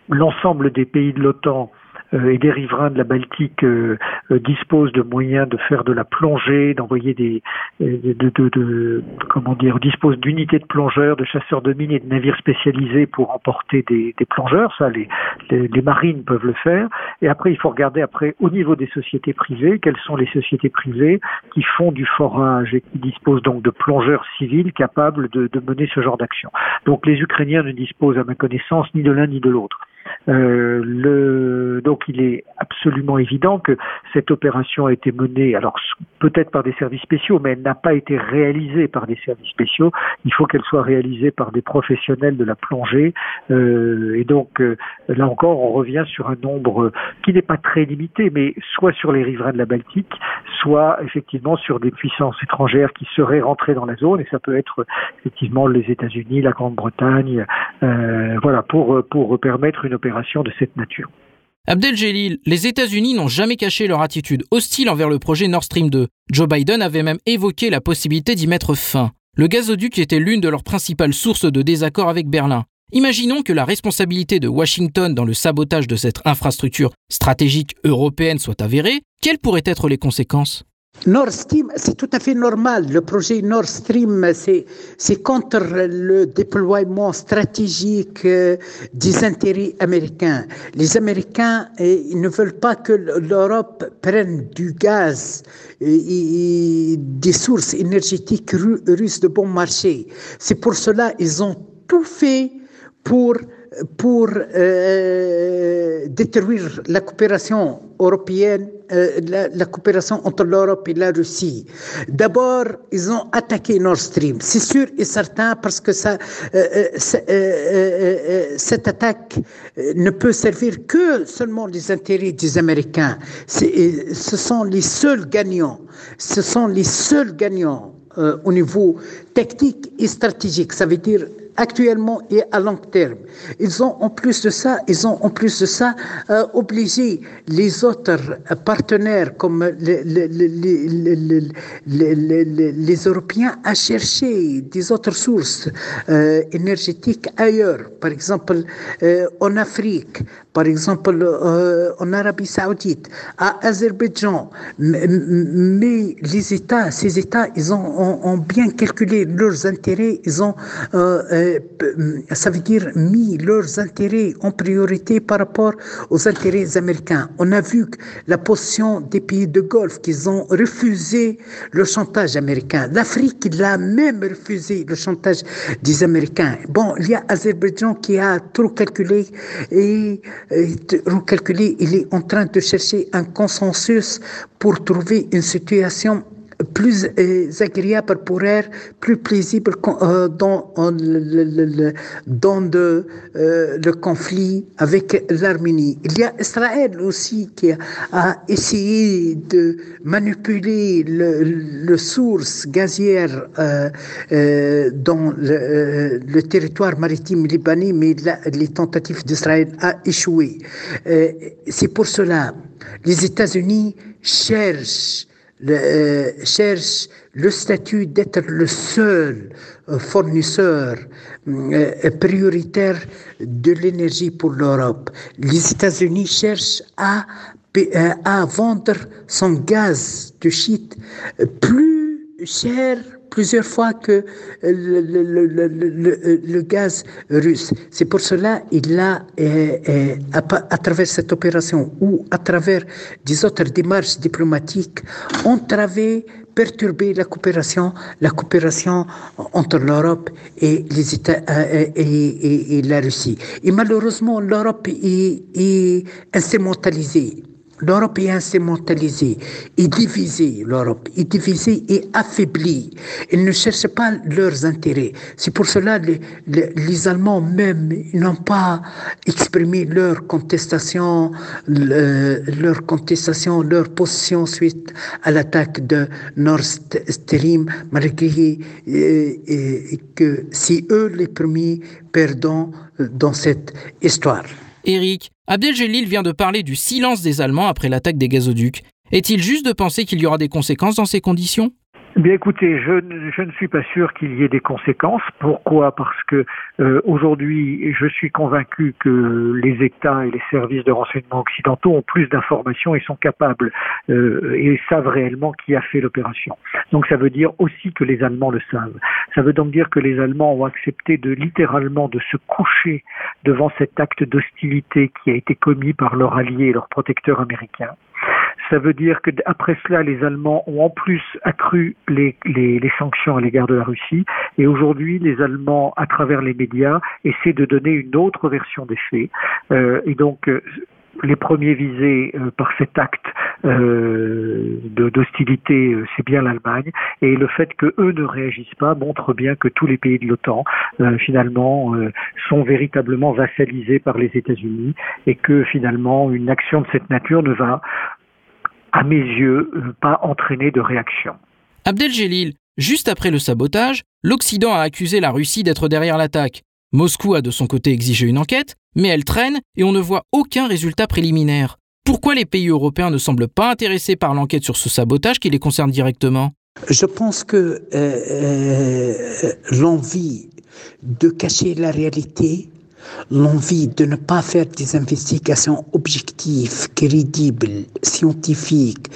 l'ensemble des pays de l'OTAN et des riverains de la Baltique euh, euh, disposent de moyens de faire de la plongée, d'envoyer des, de, de, de, comment dire, disposent d'unités de plongeurs, de chasseurs de mines et de navires spécialisés pour emporter des, plongeurs. Ça, les, les, marines peuvent le faire. Et après, il faut regarder après au niveau des sociétés privées, quelles sont les sociétés privées qui font du forage et qui disposent donc de plongeurs civils capables de mener ce genre d'action. Donc, les Ukrainiens ne disposent, à ma connaissance, ni de l'un ni de l'autre. Euh, donc il est absolument évident que cette opération a été menée, alors peut-être par des services spéciaux, mais elle n'a pas été réalisée par des services spéciaux. Il faut qu'elle soit réalisée par des professionnels de la plongée. Euh, et donc euh, là encore, on revient sur un nombre qui n'est pas très limité, mais soit sur les riverains de la Baltique, soit effectivement sur des puissances étrangères qui seraient rentrées dans la zone. Et ça peut être effectivement les États-Unis, la Grande-Bretagne, voilà, pour pour permettre une opération de cette nature. Abdel les États-Unis n'ont jamais caché leur attitude hostile envers le projet Nord Stream 2. Joe Biden avait même évoqué la possibilité d'y mettre fin. Le gazoduc était l'une de leurs principales sources de désaccord avec Berlin. Imaginons que la responsabilité de Washington dans le sabotage de cette infrastructure stratégique européenne soit avérée. Quelles pourraient être les conséquences? Nord Stream, c'est tout à fait normal. Le projet Nord Stream, c'est contre le déploiement stratégique euh, des intérêts américains. Les Américains, ils ne veulent pas que l'Europe prenne du gaz et, des sources énergétiques russes de bon marché. C'est pour cela qu'ils ont tout fait pour pour euh, détruire la coopération européenne, euh, la, coopération entre l'Europe et la Russie. D'abord, ils ont attaqué Nord Stream, c'est sûr et certain, parce que ça, euh, cette attaque ne peut servir que seulement les intérêts des Américains. Ce sont les seuls gagnants. Ce sont les seuls gagnants au niveau technique et stratégique. Ça veut dire actuellement et à long terme. Ils ont en plus de ça, ils ont en plus de ça euh, obligé les autres partenaires comme les, Européens à chercher des autres sources euh, énergétiques ailleurs, par exemple euh, en Afrique, par exemple euh, en Arabie Saoudite, à Azerbaïdjan. Mais les États, ces États, ils ont, ont, bien calculé leurs intérêts, ils ont, euh, euh, ça veut dire, mis leurs intérêts en priorité par rapport aux intérêts américains. On a vu la position des pays de Golfe, qu'ils ont refusé le chantage américain. L'Afrique, il a même refusé le chantage des Américains. Bon, il y a Azerbaïdjan qui a trop calculé et calculé, il est en train de chercher un consensus pour trouver une situation plus agréable pour elle, plus paisible dans, le, dans de, le conflit avec l'Arménie. Il y a Israël aussi qui a essayé de manipuler le, source gazière dans le, territoire maritime libanais, mais les tentatives d'Israël a échoué. C'est pour cela les États-Unis cherchent euh, le statut d'être le seul euh, fournisseur euh, prioritaire de l'énergie pour l'Europe. Les États-Unis cherchent à, à vendre son gaz de shit plus cher plusieurs fois que le, le, le, le gaz russe. C'est pour cela il a, euh, euh, à, à, travers cette opération ou à travers des autres démarches diplomatiques, entravé, perturbé la coopération, la coopération entre l'Europe et les États euh, et, et, et, la Russie. Et malheureusement, l'Europe est, est instrumentalisée L'Europe est instrumentalisée, est divisée, l'Europe est divisée et affaiblie. Ils ne cherchent pas leurs intérêts. C'est pour cela que les, Allemands même n'ont pas exprimé leur contestation, leur contestation, leur position suite à l'attaque de Nord Stream, malgré euh, que c'est eux les premiers perdants dans cette histoire. Eric, Abdeljelil vient de parler du silence des Allemands après l'attaque des gazoducs. Est-il juste de penser qu'il y aura des conséquences dans ces conditions? Bien écoutez, je, je, ne suis pas sûr qu'il y ait des conséquences. Pourquoi? Parce que euh, aujourd'hui, je suis convaincu que les États et les services de renseignement occidentaux ont plus d'informations et sont capables euh, et savent réellement qui a fait l'opération. Donc ça veut dire aussi que les Allemands le savent. Ça veut donc dire que les Allemands ont accepté de littéralement de se coucher devant cet acte d'hostilité qui a été commis par leur allié et leur protecteur américain ça veut dire qu'après cela, les Allemands ont en plus accru les, sanctions à l'égard de la Russie. Et aujourd'hui, les Allemands, à travers les médias, essaient de donner une autre version des faits. Euh, et donc, euh, les premiers visés euh, par cet acte d'hostilité, c'est bien l'Allemagne, et le fait que eux ne réagissent pas montre bien que tous les pays de l'OTAN finalement sont véritablement vassalisés par les États-Unis et que finalement une action de cette nature ne va à mes yeux, pas entraîner de réaction. Abdel juste après le sabotage, l'Occident a accusé la Russie d'être derrière l'attaque. Moscou a de son côté exigé une enquête, mais elle traîne et on ne voit aucun résultat préliminaire. Pourquoi les pays européens ne semblent pas intéressés par l'enquête sur ce sabotage qui les concerne directement? Je pense que euh, euh, l'envie de cacher la réalité l'envie de ne pas faire des investigations objectives, crédibles, scientifiques,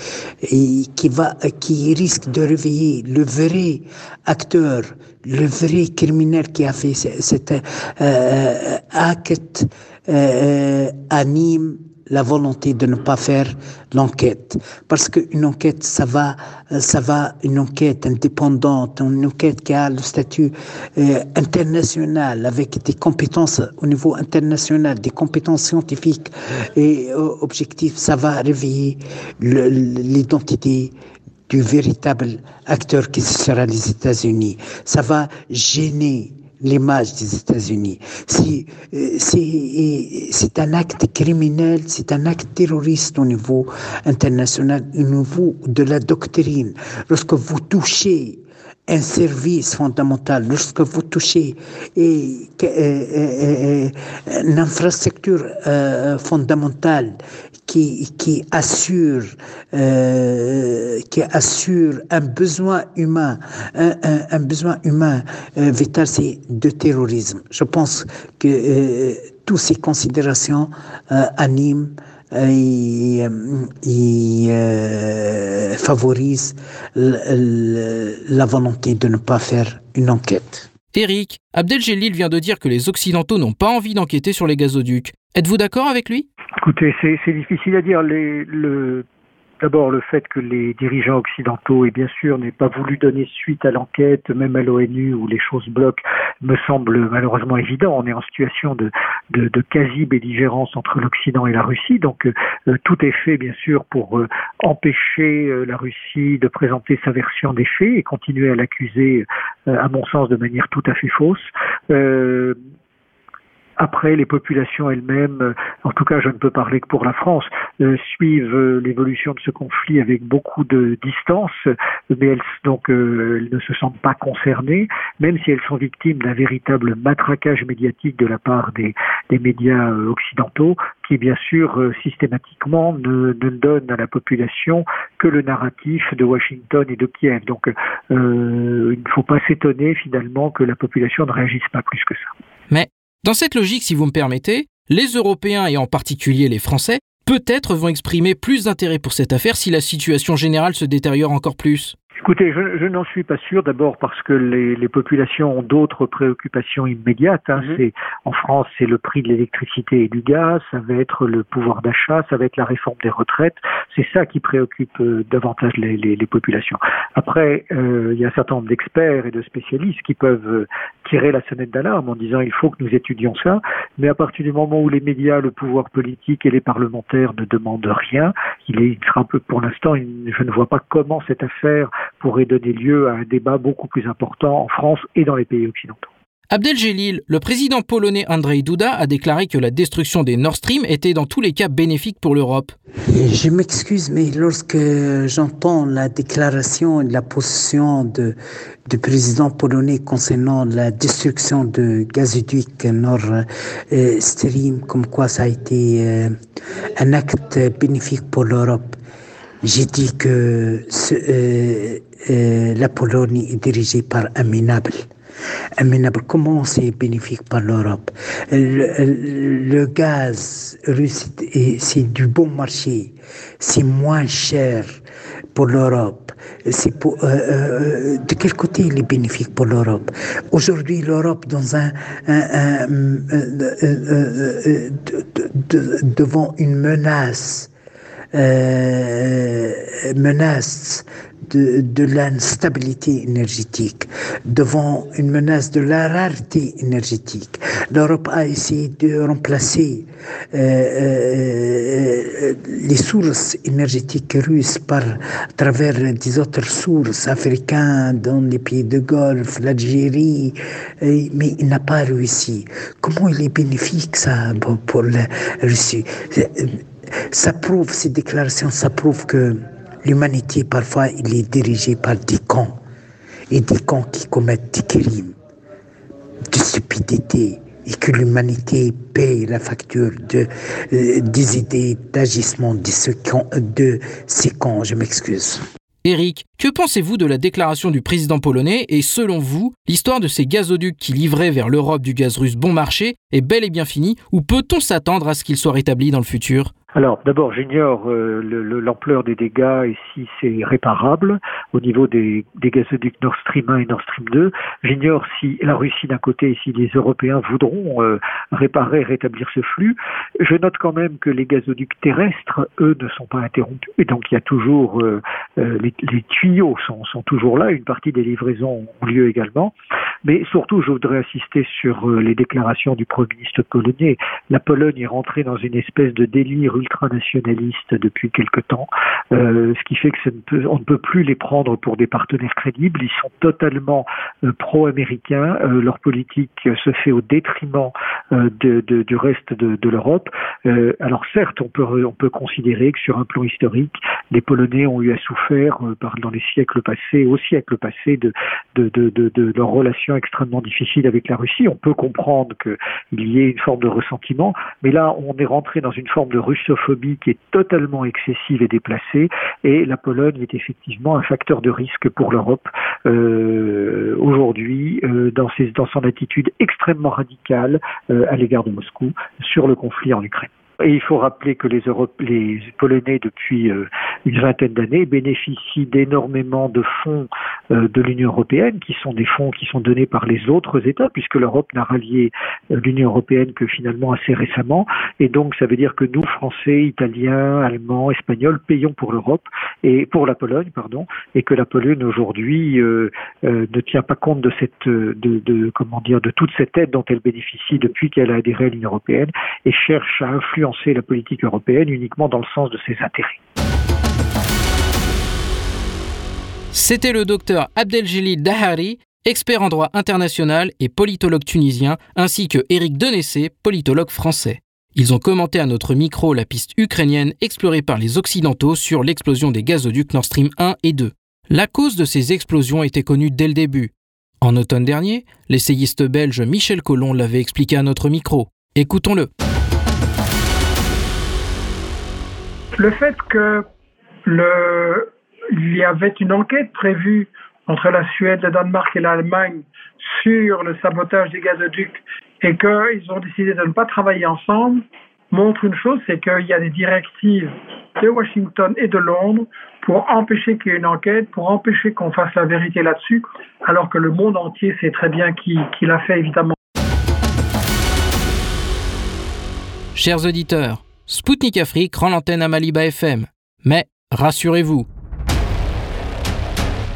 et qui va, qui risque de réveiller le vrai acteur, le vrai criminel qui a fait cet euh, acte euh, anime la volonté de ne pas faire l'enquête. Parce qu'une enquête, ça va, ça va, une enquête indépendante, une enquête qui a le statut euh, international, avec des compétences au niveau international, des compétences scientifiques et euh, objectives, ça va réveiller l'identité du véritable acteur qui sera les États-Unis. Ça va gêner l'image des États-Unis. Euh, c'est un acte criminel, c'est un acte terroriste au niveau international, au niveau de la doctrine. Lorsque vous touchez un service fondamental, lorsque vous touchez et, et, et, une infrastructure euh, fondamentale qui, qui assure euh, qui assure un besoin humain, un, un, un besoin humain euh, vital, c'est de terrorisme. Je pense que euh, toutes ces considérations euh, animent euh, favorise la volonté de ne pas faire une enquête. Eric, Abdeljelil vient de dire que les Occidentaux n'ont pas envie d'enquêter sur les gazoducs. Êtes-vous d'accord avec lui? Écoutez, c'est difficile à dire. Les, le, D'abord, le fait que les dirigeants occidentaux, et bien sûr, n'aient pas voulu donner suite à l'enquête, même à l'ONU où les choses bloquent, me semble malheureusement évident. On est en situation de, quasi-belligérance entre l'Occident et la Russie, donc euh, tout est fait, bien sûr, pour euh, empêcher euh, la Russie de présenter sa version des faits et continuer à l'accuser, à mon sens, de manière tout à fait fausse. Après, les populations elles-mêmes, euh, en tout cas je ne peux parler que pour la France, euh, suivent euh, l'évolution de ce conflit avec beaucoup de distance, mais elles, donc, elles ne se sentent pas concernées, même si elles sont victimes d'un véritable matraquage médiatique de la part des, des médias occidentaux, qui bien sûr systématiquement ne, ne donne à la population que le narratif de Washington et de Kiev. Donc euh, il ne faut pas s'étonner finalement que la population ne réagisse pas plus que ça. Mais dans cette logique, si vous me permettez, les Européens et en particulier les Français, peut-être vont exprimer plus d'intérêt pour cette affaire si la situation générale se détériore encore plus. Écoutez, je, n'en suis pas sûr. D'abord parce que les, populations ont d'autres préoccupations immédiates. Hein. Mhm. C'est en France, c'est le prix de l'électricité et du gaz. Ça va être le pouvoir d'achat. Ça va être la réforme des retraites. C'est ça qui préoccupe euh, davantage les, populations. Après, euh, il y a un certain nombre d'experts et de spécialistes qui peuvent euh, tirer la sonnette d'alarme en disant il faut que nous étudions ça. Mais à partir du moment où les médias, le pouvoir politique et les parlementaires ne demandent rien, il, est, il sera un peu pour l'instant. Je ne vois pas comment cette affaire pourrait donner lieu à un débat beaucoup plus important en France et dans les pays occidentaux. Abdeljelil, le président polonais Andrzej Duda a déclaré que la destruction des Nord Stream était dans tous les cas bénéfique pour l'Europe. Je m'excuse, mais lorsque j'entends la déclaration et la position de, du président polonais concernant la destruction de gazoduc Nord Stream, comme quoi ça a été euh, un acte bénéfique pour l'Europe, j'ai dit que euh, euh, la Pologne est dirigée par un minable. Un comment c'est bénéfique pour l'Europe? Le, gaz russe, c'est du bon marché, c'est moins cher pour l'Europe. C'est euh, de quel côté il est bénéfique pour l'Europe? Aujourd'hui, l'Europe, dans un, devant une menace euh, menace de, de l'instabilité énergétique, devant une menace de la rareté énergétique. L'Europe a essayé de remplacer euh, euh, les sources énergétiques russes par à travers des autres sources africaines dans les pays de Golfe, l'Algérie, mais il n'a pas réussi. Comment il est bénéfique ça pour la Russie? Ça prouve, ces déclarations, ça prouve que l'humanité, parfois, il est dirigée par des camps, et des camps qui commettent des crimes, de stupidité, et que l'humanité paye la facture de, euh, des idées d'agissement de, ce de ces camps. Je m'excuse. Eric, que pensez-vous de la déclaration du président polonais et selon vous, l'histoire de ces gazoducs qui livraient vers l'Europe du gaz russe bon marché est bel et bien finie ou peut-on s'attendre à ce qu'il soit rétabli dans le futur? Alors d'abord, j'ignore euh, l'ampleur des dégâts et si c'est réparable au niveau des, gazoducs Nord Stream 1 et Nord Stream 2. J'ignore si la Russie d'un côté et si les Européens voudront euh, réparer, rétablir ce flux. Je note quand même que les gazoducs terrestres, eux, ne sont pas interrompus et donc il y a toujours euh, les, les, tuyaux sont, sont toujours là. Une partie des livraisons ont lieu également. Mais surtout, je voudrais insister sur les déclarations du Premier ministre polonais. La Pologne est rentrée dans une espèce de délire ultranationalistes depuis quelque temps, euh, ce qui fait que ne peut, on ne peut plus les prendre pour des partenaires crédibles. Ils sont totalement euh, pro-américains. Euh, leur politique se fait au détriment du reste de, l'Europe. alors certes, on peut, on peut considérer que sur un plan historique, les Polonais ont eu à souffrir dans les siècles passés, au siècle passé, de, de, de, de, leurs relations extrêmement difficiles avec la Russie. On peut comprendre qu'il y ait une forme de ressentiment, mais là, on est rentré dans une forme de qui est totalement excessive et déplacée, et la Pologne est effectivement un facteur de risque pour l'Europe euh, aujourd'hui euh, dans, dans son attitude extrêmement radicale euh, à l'égard de Moscou sur le conflit en Ukraine. Et il faut rappeler que les, les Polonais, depuis euh, une vingtaine d'années, bénéficient d'énormément de fonds euh, de l'Union européenne, qui sont des fonds qui sont donnés par les autres États, puisque l'Europe n'a rallié euh, l'Union européenne que finalement assez récemment. Et donc, ça veut dire que nous, Français, Italiens, Allemands, Espagnols, payons pour l'Europe et pour la Pologne, pardon, et que la Pologne aujourd'hui ne tient pas compte de cette, de, de, comment dire, de toute cette aide dont elle bénéficie depuis qu'elle a adhéré à l'Union européenne et cherche à influencer la politique européenne uniquement dans le sens de ses intérêts. C'était le docteur Abdeljalil Dahari, expert en droit international et politologue tunisien, ainsi que Éric Denessé, politologue français. Ils ont commenté à notre micro la piste ukrainienne explorée par les Occidentaux sur l'explosion des gazoducs Nord Stream 1 et 2. La cause de ces explosions était connue dès le début. En automne dernier, l'essayiste belge Michel Collomb l'avait expliqué à notre micro. Écoutons-le. Le fait que le, il y avait une enquête prévue entre la Suède, le Danemark et l'Allemagne sur le sabotage des gazoducs et qu'ils ont décidé de ne pas travailler ensemble montre une chose, c'est qu'il y a des directives de Washington et de Londres pour empêcher qu'il y ait une enquête, pour empêcher qu'on fasse la vérité là-dessus, alors que le monde entier sait très bien qui, qui l'a fait, évidemment. Chers auditeurs, Spoutnik Afrique rend l'antenne à Maliba FM. Mais rassurez-vous,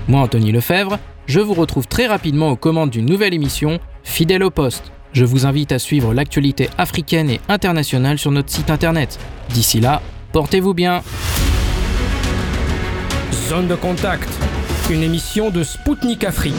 moi Anthony Lefebvre, je vous retrouve très rapidement aux commandes d'une nouvelle émission, Fidèle au poste. Je vous invite à suivre l'actualité africaine et internationale sur notre site internet. D'ici là, portez-vous bien. Zone de contact, une émission de Spoutnik Afrique.